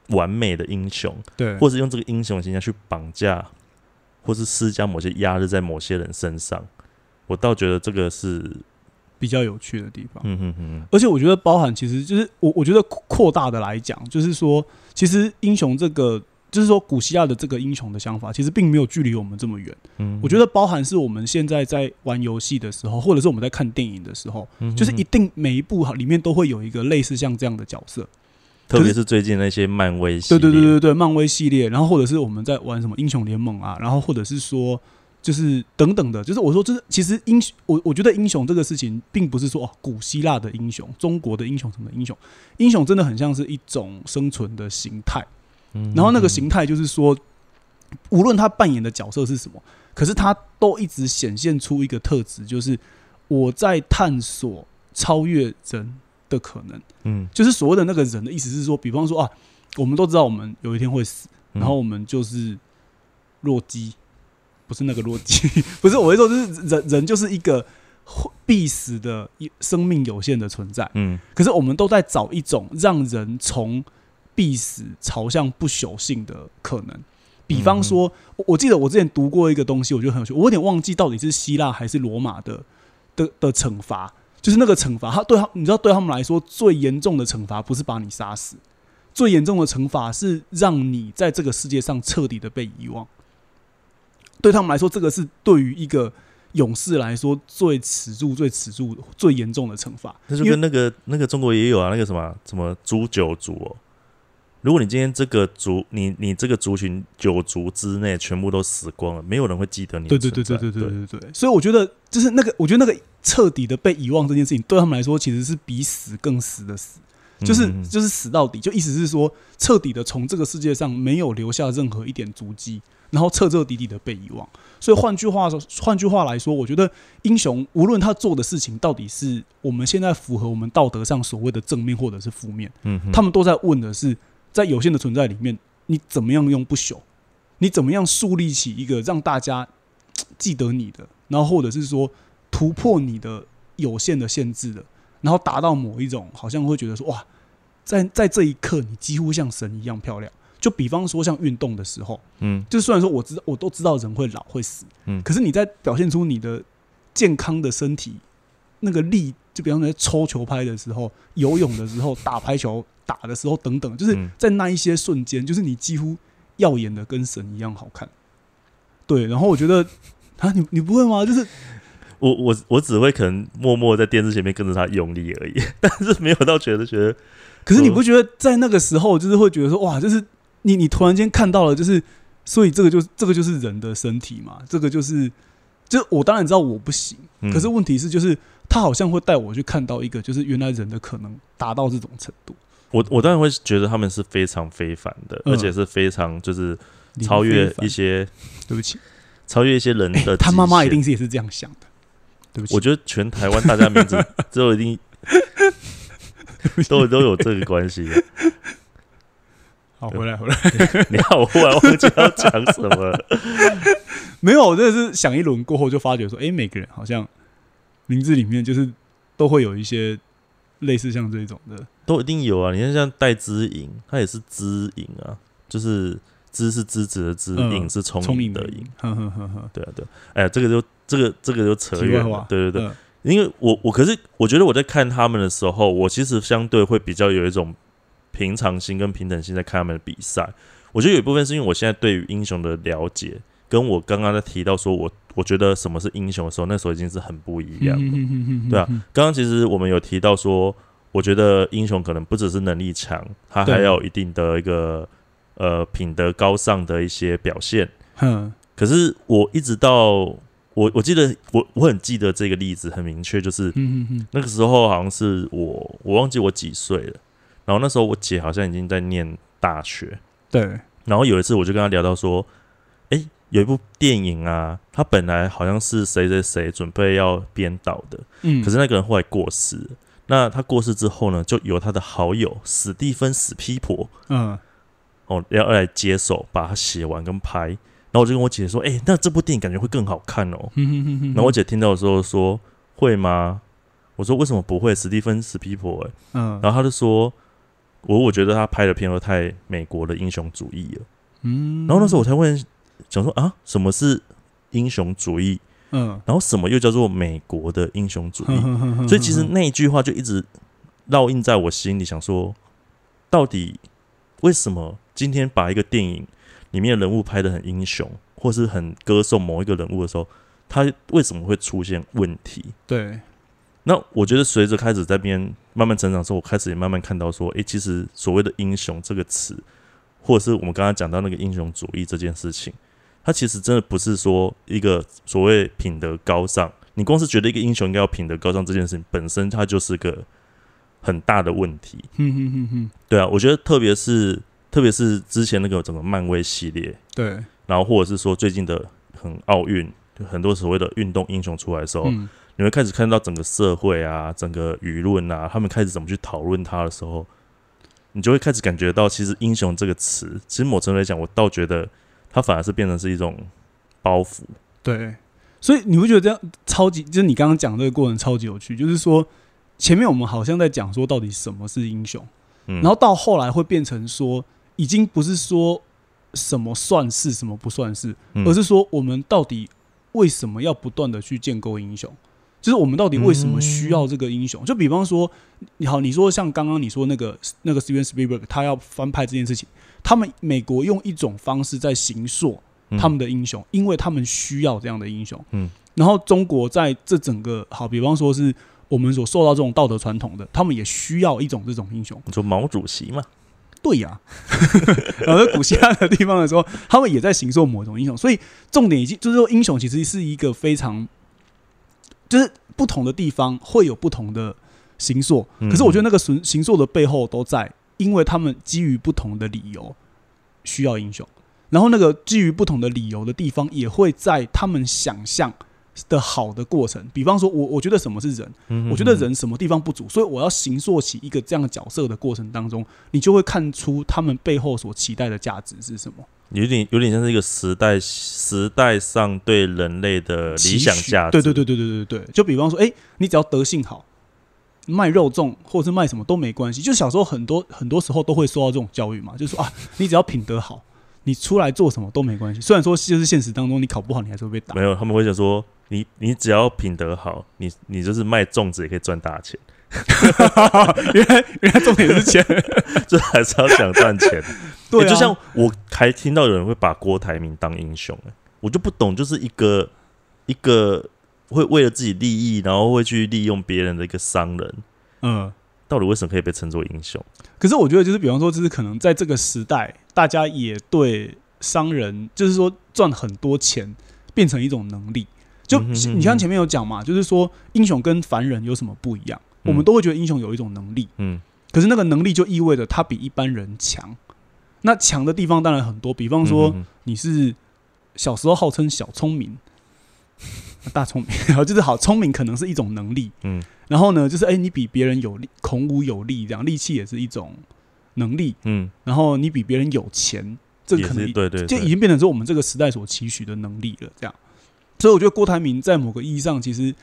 完美的英雄，对，或是用这个英雄形象去绑架，或是施加某些压力在某些人身上，我倒觉得这个是，比较有趣的地方。嗯嗯嗯，而且我觉得包含其实就是我我觉得扩扩大的来讲，就是说，其实英雄这个，就是说古希腊的这个英雄的想法，其实并没有距离我们这么远。嗯我觉得包含是我们现在在玩游戏的时候，或者是我们在看电影的时候，得就是一定每一部里面都会有一个类似像这样的角色。特别是最近那些漫威系列，对对对对对，漫威系列，然后或者是我们在玩什么英雄联盟啊，然后或者是说就是等等的，就是我说就是其实英雄，我我觉得英雄这个事情，并不是说哦古希腊的英雄、中国的英雄什么英雄，英雄真的很像是一种生存的形态，嗯。然后那个形态就是说，无论他扮演的角色是什么，可是他都一直显现出一个特质，就是我在探索超越人的可能。嗯，就是所谓的那个人的意思是说，比方说啊，我们都知道我们有一天会死，嗯然后我们就是弱鸡，不是那个弱鸡，不是我会说，就是人人就是一个会必死的一生命有限的存在。嗯可是我们都在找一种让人从必死朝向不朽性的可能。比方说，我我记得我之前读过一个东西，我觉得很有趣，我有点忘记到底是希腊还是罗马的的的惩罚，就是那个惩罚，他对他，你知道，对他们来说最严重的惩罚不是把你杀死，最严重的惩罚是让你在这个世界上彻底的被遗忘。对他们来说，这个是对于一个勇士来说最耻辱、最耻辱、最严重的惩罚。那就因为跟那个那个中国也有啊，那个什么什么诛九族哦。如果你今天这个族，你你这个族群九族之内全部都死光了，没有人会记得你的对对。对对对对对，所以我觉得就是那个，我觉得那个彻底的被遗忘这件事情，对他们来说其实是比死更死的死，就是就是死到底，就意思是说彻底的从这个世界上没有留下任何一点足迹，然后彻彻底底的被遗忘。所以换句话说，换句话来说，我觉得英雄无论他做的事情到底是我们现在符合我们道德上所谓的正面或者是负面，嗯他们都在问的是，在有限的存在里面，你怎么样用不朽？你怎么样树立起一个让大家记得你的，然后或者是说突破你的有限的限制的，然后达到某一种好像会觉得说哇，在在这一刻你几乎像神一样漂亮。就比方说像运动的时候，嗯就虽然说我知道我都知道人会老会死，嗯可是你在表现出你的健康的身体那个力，就比方说在抽球拍的时候、游泳的时候、打排球打的时候等等，就是嗯在那一些瞬间，就是你几乎耀眼的跟神一样好看。对，然后我觉得啊，你你不会吗？就是我我我只会可能默默在电视前面跟着他用力而已，但是没有到觉得觉得可是你不觉得在那个时候，就是会觉得说，哇，就是你你突然间看到了，就是所以这个就是这个就是人的身体嘛，这个就是，就我当然知道我不行，嗯可是问题是就是他好像会带我去看到一个，就是原来人的可能达到这种程度，我我当然会觉得他们是非常非凡的，嗯而且是非常就是超越一些对不起，超越一些人哎的、他妈妈一定。是也是这样想的，对不起，我觉得全台湾大家名字 都一定都都有这个关系。好回来回来，你看我忽然忘记要讲什么了。没有，我真的是想一轮过后就发觉说，哎、每个人好像名字里面就是都会有一些类似像这种的，都一定有啊！你看像戴之颖，他也是知颖啊，就是知是知子的知，嗯颖是聪聪明的颖。，呵呵呵呵，对啊，对啊，哎呀，这个就这个这个就扯远了。，对对对，嗯因为我我可是我觉得我在看他们的时候，我其实相对会比较有一种平常心跟平等心在看他们的比赛。我觉得有一部分是因为我现在对于英雄的了解，跟我刚刚在提到说我我觉得什么是英雄的时候，那时候已经是很不一样了。嗯对啊刚刚其实我们有提到说，我觉得英雄可能不只是能力强，他还要有一定的一个呃品德高尚的一些表现。哼，可是我一直到我我记得我我很记得这个例子很明确，就是嗯嗯嗯，那个时候好像是我我忘记我几岁了，然后那时候我姐好像已经在念大学，对，然后有一次我就跟她聊到说，诶，有一部电影啊，它本来好像是谁谁谁准备要编导的，嗯，可是那个人后来过世。那他过世之后呢，就由他的好友史蒂芬史皮婆嗯哦要要来接手把它写完跟拍。然后我就跟我姐说：“诶，那这部电影感觉会更好看哦。嗯然后我姐听到的时候说：“会吗？”我说：“为什么不会？”史蒂芬史皮婆诶，嗯，然后他就说：“我我觉得他拍的片都太美国的英雄主义了。”嗯，然后那时候我才问，想说啊，什么是英雄主义？嗯，然后什么又叫做美国的英雄主义？嗯所以其实那一句话就一直烙印在我心里，想说，到底为什么今天把一个电影里面的人物拍的很英雄，或是很歌颂某一个人物的时候，他为什么会出现问题？对，那我觉得随着开始在边慢慢成长之后，我开始也慢慢看到说，诶，其实所谓的英雄这个词，或者是我们刚刚讲到那个英雄主义这件事情，它其实真的不是说一个所谓品德高尚，你光是觉得一个英雄应该要品德高尚这件事情本身，它就是个很大的问题。对啊，我觉得特别是特别是之前那个整个漫威系列，对，然后或者是说最近的很奥运，就很多所谓的运动英雄出来的时候，嗯。你会开始看到整个社会啊，整个舆论啊，他们开始怎么去讨论它的时候，你就会开始感觉到，其实“英雄”这个词，其实某程度来讲，我倒觉得它反而是变成是一种包袱。对，所以你会觉得这样超级，就是你刚刚讲这个过程超级有趣，就是说前面我们好像在讲说到底什么是英雄，嗯，然后到后来会变成说，已经不是说什么算是什么不算是，嗯而是说我们到底为什么要不断的去建构英雄？就是我们到底为什么需要这个英雄？就比方说，你好，你说像刚刚你说那个那个 Steven Spielberg 他要翻拍这件事情，他们美国用一种方式在形塑嗯他们的英雄，因为他们需要这样的英雄。嗯，然后中国在这整个好，比方说是我们所受到这种道德传统的，他们也需要一种这种英雄。你说毛主席嘛，对呀、然后在古希腊的地方的时候，他们也在行受某种英雄，所以重点已经就是说，英雄其实是一个非常，就是不同的地方会有不同的行塑，嗯。可是我觉得那个行行塑的背后都在，因为他们基于不同的理由需要英雄，然后那个基于不同的理由的地方，也会在他们想象的好的过程，比方说我我觉得什么是人。嗯我觉得人什么地方不足，所以我要形塑起一个这样的角色的过程当中，你就会看出他们背后所期待的价值是什么。有点有点像是一个时代时代上对人类的理想价值。对对对对对对对，就比方说，哎、你只要德性好，卖肉粽或者是卖什么都没关系。就小时候很多很多时候都会受到这种教育嘛，就是说啊，你只要品德好，你出来做什么都没关系。虽然说就是现实当中你考不好，你还是会被打没。有，他们会想说，你你只要品德好，你你就是卖粽子也可以赚大钱，原来原来重点是钱，这还是要想赚钱。对、啊欸就像我还听到有人会把郭台铭当英雄、欸，我就不懂，就是一个一个会为了自己利益，然后会去利用别人的一个商人，嗯。到底为什么可以被称作英雄？可是我觉得，就是比方说，就是可能在这个时代，大家也对商人，就是说赚很多钱变成一种能力。就你像前面有讲嘛，就是说英雄跟凡人有什么不一样？嗯。我们都会觉得英雄有一种能力，嗯。可是那个能力就意味着他比一般人强。那强的地方当然很多，比方说嗯你是小时候号称小聪明、大聪明，然 后就是好聪明可能是一种能力，嗯。然后呢，就是哎、你比别人有力，孔武有力，这样力气也是一种能力。嗯，然后你比别人有钱，这个也可能对对对，就已经变成是我们这个时代所期许的能力了。这样，所以我觉得郭台铭在某个意义上，其实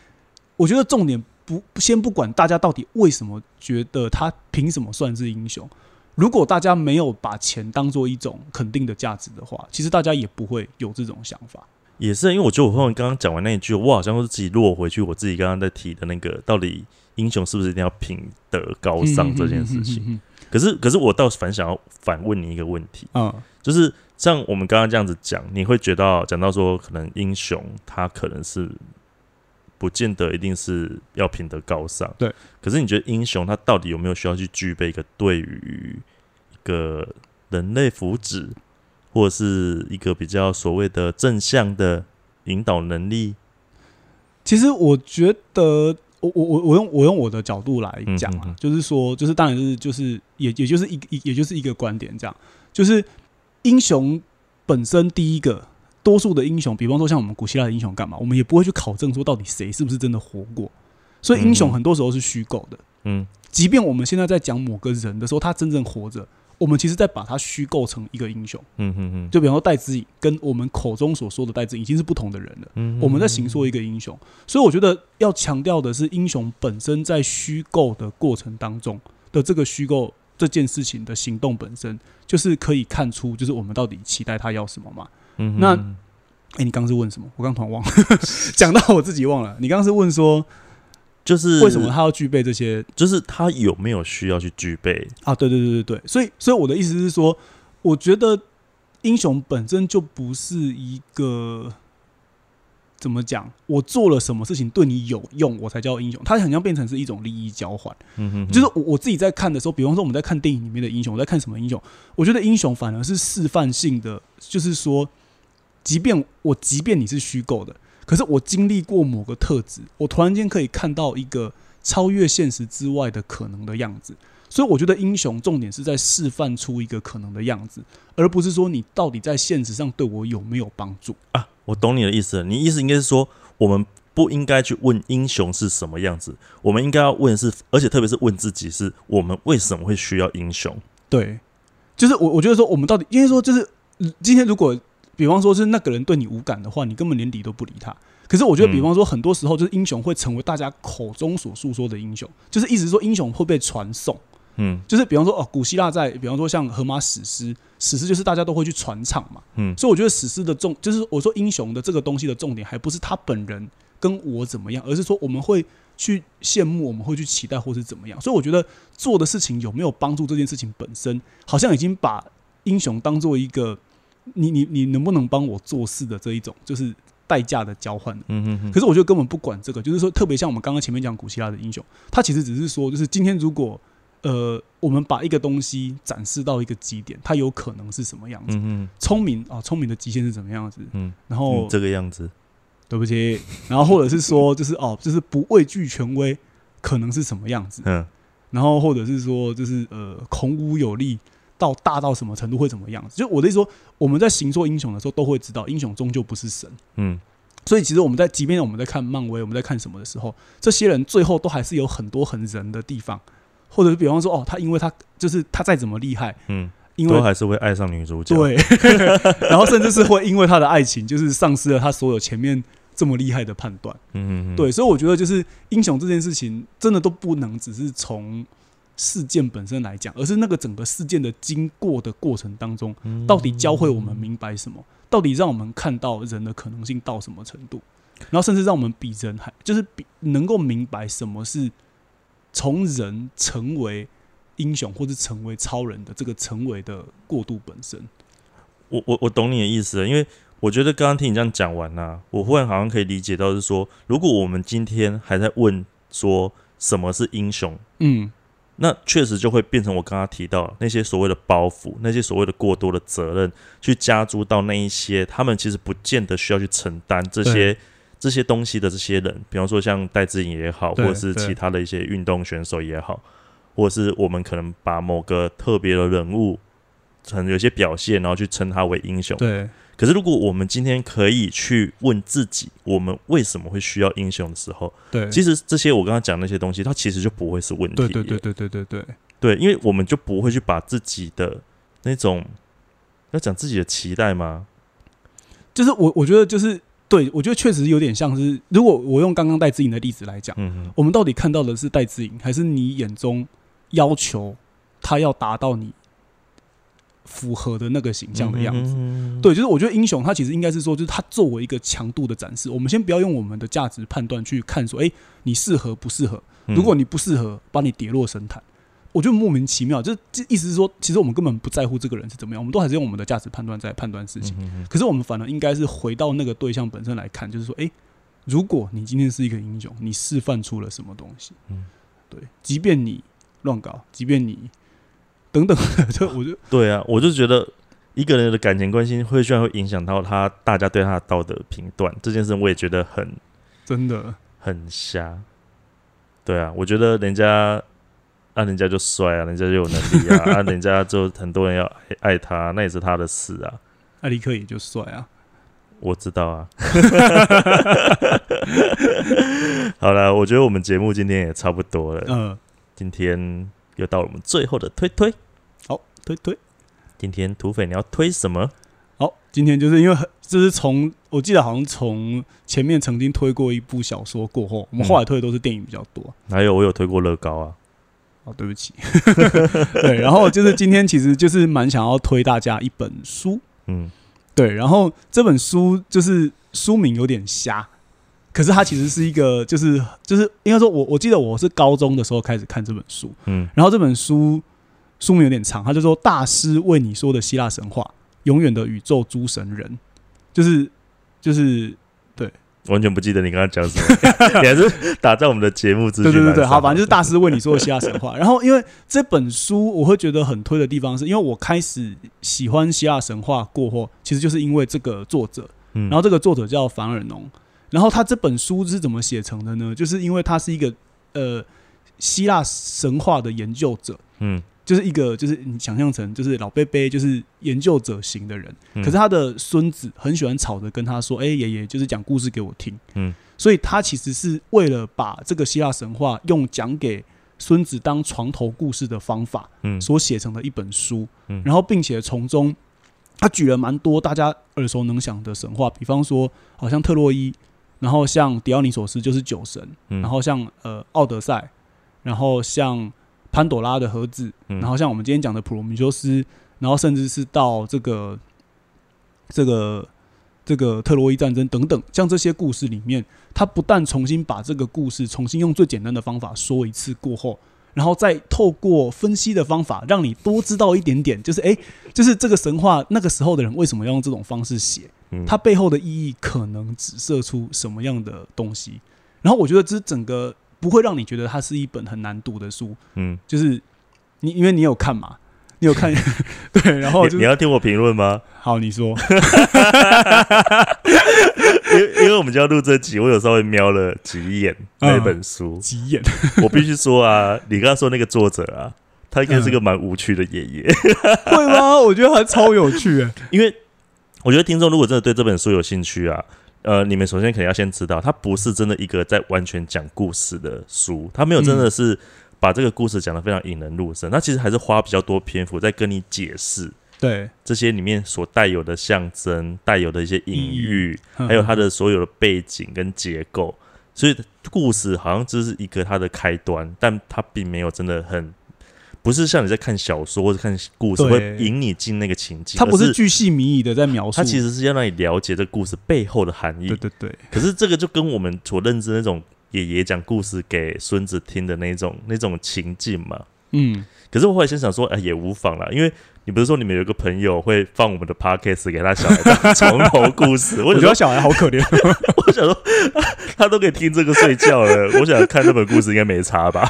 我觉得重点不先不管大家到底为什么觉得他凭什么算是英雄。如果大家没有把钱当做一种肯定的价值的话，其实大家也不会有这种想法。也是因为我觉得我后面刚刚讲完那一句，我好像是自己落回去我自己刚刚在提的那个，到底英雄是不是一定要品德高尚这件事情？情，可是可是我倒反想要反问你一个问题，嗯就是像我们刚刚这样子讲，你会觉得讲到说，可能英雄他可能是不见得一定是要品德高尚。对，可是你觉得英雄他到底有没有需要去具备一个对于一个人类福祉，或者是一个比较所谓的正向的引导能力？其实我觉得，我我我我用我用我的角度来讲啊，嗯嗯嗯。就是说，就是当然是就是也也就是一一也就是一个观点，这样。就是英雄本身第一个，多数的英雄，比方说像我们古希腊的英雄干嘛，我们也不会去考证说到底谁是不是真的活过，所以英雄很多时候是虚构的。嗯。即便我们现在在讲某个人的时候，他真正活着，我们其实在把它虚构成一个英雄。嗯嗯嗯，就比方说戴之颖，跟我们口中所说的戴之颖已经是不同的人了。嗯我们在形塑一个英雄，所以我觉得要强调的是，英雄本身在虚构的过程当中的这个虚构这件事情的行动本身，就是可以看出，就是我们到底期待他要什么嘛。嗯那哎、你刚刚是问什么？我刚突然忘了，讲到我自己忘了。你刚刚是问说，就是为什么他要具备这些就是他有没有需要去具备？啊？对对对对对，所以所以我的意思是说，我觉得英雄本身就不是一个怎么讲，我做了什么事情对你有用，我才叫英雄。它很像变成是一种利益交换。嗯哼就是我我自己在看的时候，比方说我们在看电影里面的英雄，我在看什么英雄？我觉得英雄反而是示范性的，就是说，即便我即便你是虚构的，可是我经历过某个特质，我突然间可以看到一个超越现实之外的可能的样子。所以我觉得英雄重点是在示范出一个可能的样子，而不是说你到底在现实上对我有没有帮助。啊，我懂你的意思了。你意思应该是说，我们不应该去问英雄是什么样子，我们应该要问是，而且特别是问自己，是我们为什么会需要英雄？对，就是我我觉得说我们到底，应该说就是嗯今天如果比方说是那个人对你无感的话，你根本连理都不理他。可是我觉得，比方说很多时候就是英雄会成为大家口中所诉说的英雄，就是一直说英雄会被传颂，嗯。就是比方说哦，古希腊在比方说像荷马史诗，史诗就是大家都会去传唱嘛，嗯。所以我觉得史诗的重，就是我说英雄的这个东西的重点，还不是他本人跟我怎么样，而是说我们会去羡慕，我们会去期待，或是怎么样。所以我觉得做的事情有没有帮助这件事情本身，好像已经把英雄当做一个你你你能不能帮我做事的这一种，就是代价的交换嗯。嗯可是我觉得根本不管这个，就是说，特别像我们刚刚前面讲古希腊的英雄，他其实只是说，就是今天如果呃，我们把一个东西展示到一个极点，它有可能是什么样子？聪明啊，聪明的极限是怎么样子？嗯，然后嗯这个样子，对不起，然后或者是说，就是哦，就是不畏惧权威，可能是什么样子？嗯然后或者是说，就是呃，孔武有力到大到什么程度会怎么样子？就我的意思说，我们在行做英雄的时候，都会知道，英雄终究不是神。嗯所以其实我们在，即便我们在看漫威，我们在看什么的时候，这些人最后都还是有很多很人的地方，或者是比方说，哦，他因为他就是他再怎么厉害，嗯，因为都还是会爱上女主角。对，然后甚至是会因为他的爱情，就是丧失了他所有前面这么厉害的判断。嗯嗯，对，所以我觉得就是英雄这件事情，真的都不能只是从事件本身来讲，而是那个整个事件的经过的过程当中，嗯到底教会我们明白什么？到底让我们看到人的可能性到什么程度？然后甚至让我们比人还就是比能够明白什么是从人成为英雄或者成为超人的这个成为的过渡本身。我我我懂你的意思了，因为我觉得刚刚听你这样讲完呐、我忽然好像可以理解到是说，如果我们今天还在问说什么是英雄，嗯，那确实就会变成我刚刚提到那些所谓的包袱，那些所谓的过多的责任，去加诸到那一些他们其实不见得需要去承担这些这些东西的这些人，比方说像戴志颖也好，或者是其他的一些运动选手也好，或者是我们可能把某个特别的人物，可能有些表现，然后去称他为英雄。对，可是如果我们今天可以去问自己，我们为什么会需要英雄的时候，对，其实这些我刚刚讲那些东西，它其实就不会是问题。对对对对对对对，对，因为我们就不会去把自己的那种要讲自己的期待吗？就是我我觉得就是对我觉得确实有点像是，如果我用刚刚戴志颖的例子来讲，嗯哼，我们到底看到的是戴志颖，还是你眼中要求他要达到你符合的那个形象的样子？子，对，就是我觉得英雄他其实应该是说，就是他作为一个强度的展示，我们先不要用我们的价值判断去看说，哎、你适合不适合？嗯如果你不适合，把你跌落神坛，我觉得莫名其妙。就是这意思是说，其实我们根本不在乎这个人是怎么样，我们都还是用我们的价值判断在判断事情。可是我们反而应该是回到那个对象本身来看，就是说，哎、如果你今天是一个英雄，你示范出了什么东西？嗯对，即便你乱搞，即便你等等，就我就 对啊，我就觉得一个人的感情关系会居然会影响到他大家对他的道德评断，这件事我也觉得很真的很瞎。对啊，我觉得人家啊，人家就帅啊，人家就有能力啊，啊，人家就很多人要爱爱他，那也是他的事啊。艾利克也就帅啊。我知道啊。好了，我觉得我们节目今天也差不多了。嗯，今天又到了我们最后的推推。好，推推。今天土匪你要推什么？好，今天就是因为很，就是从我记得好像从前面曾经推过一部小说过后，我们后来推的都是电影比较多。还有我有推过乐高啊。哦，对不起。对，然后就是今天其实就是蛮想要推大家一本书。嗯对，然后这本书就是书名有点瞎，可是它其实是一个，就是就是应该说我我记得我是高中的时候开始看这本书，嗯然后这本书书名有点长，他就说大师为你说的希腊神话，永远的宇宙诸神人，就是就是对。完全不记得你刚刚讲什么，你还是打在我们的节目资讯栏对对对对，好，上反正就是大师为你说的希腊神话。然后因为这本书我会觉得很推的地方，是因为我开始喜欢希腊神话过后，其实就是因为这个作者。嗯。然后这个作者叫凡尔农，然后他这本书是怎么写成的呢？就是因为他是一个呃希腊神话的研究者，嗯就是一个就是你想象成就是老贝贝就是研究者型的人，嗯。可是他的孙子很喜欢吵着跟他说：“哎、爷爷，就是讲故事给我听。”嗯，所以他其实是为了把这个希腊神话用讲给孙子当床头故事的方法嗯。所写成的一本书，嗯。然后并且从中他举了蛮多大家耳熟能详的神话，比方说好像特洛伊，然后像狄奥尼索斯就是酒神，嗯。然后像呃奥德赛，然后像潘朵拉的盒子，嗯然后像我们今天讲的普罗米修斯，然后甚至是到这个这个这个特洛伊战争等等，像这些故事里面，他不但重新把这个故事重新用最简单的方法说一次过后，然后再透过分析的方法，让你多知道一点点，就是诶，就是这个神话那个时候的人为什么要用这种方式写，嗯它背后的意义可能指射出什么样的东西。然后我觉得这整个不会让你觉得它是一本很难读的书，嗯，就是你因为你有看嘛，你有看 对，然后你就是你要听我评论吗？好你说，因为因为我们就要录这集，我有稍微瞄了几眼那本书，几眼，我必须说啊，你刚刚说那个作者啊，他应该是个蛮无趣的爷爷，会吗？我觉得还超有趣诶。因为我觉得听众如果真的对这本书有兴趣啊，呃，你们首先肯定要先知道，它不是真的一个在完全讲故事的书，它没有真的是把这个故事讲得非常引人入胜，它其实还是花比较多篇幅在跟你解释对，这些里面所带有的象征、带有的一些隐喻，嗯还有它的所有的背景跟结构。所以故事好像只是一个它的开端，但它并没有真的很，不是像你在看小说或者看故事对会引你进那个情境，它不是是巨细靡遗的在描述，它其实是要让你了解这故事背后的含义。对对对，可是这个就跟我们所认知那种爷爷讲故事给孙子听的那种那种情境嘛。嗯，可是我后来先想说，哎、也无妨啦，因为你不是说你们有一个朋友会放我们的 podcast 给他小孩当床头故事？我觉得小孩好可怜，我想说，他都可以听这个睡觉了，我想看这本故事应该没差吧？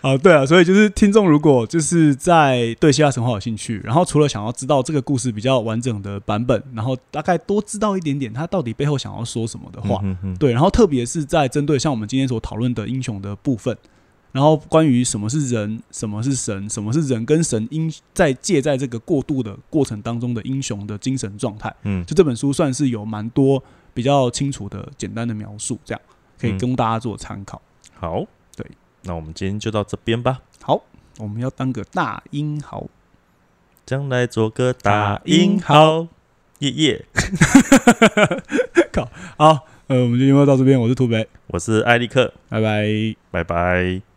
啊，对啊，所以就是听众如果就是在对希腊神话有兴趣，然后除了想要知道这个故事比较完整的版本，然后大概多知道一点点他到底背后想要说什么的话，嗯哼对，然后特别是在针对像我们今天所讨论的英雄的部分，然后关于什么是人，什么是神，什么是人跟神英在借在这个过渡的过程当中的英雄的精神状态，嗯，就这本书算是有蛮多比较清楚的简单的描述，这样可以嗯供大家做参考。好，对，那我们今天就到这边吧。好，我们要当个大英豪。将来做个大大英英豪，耶耶！靠好，呃，我们就节目到这边，我是土北，我是艾利克，拜拜。拜拜。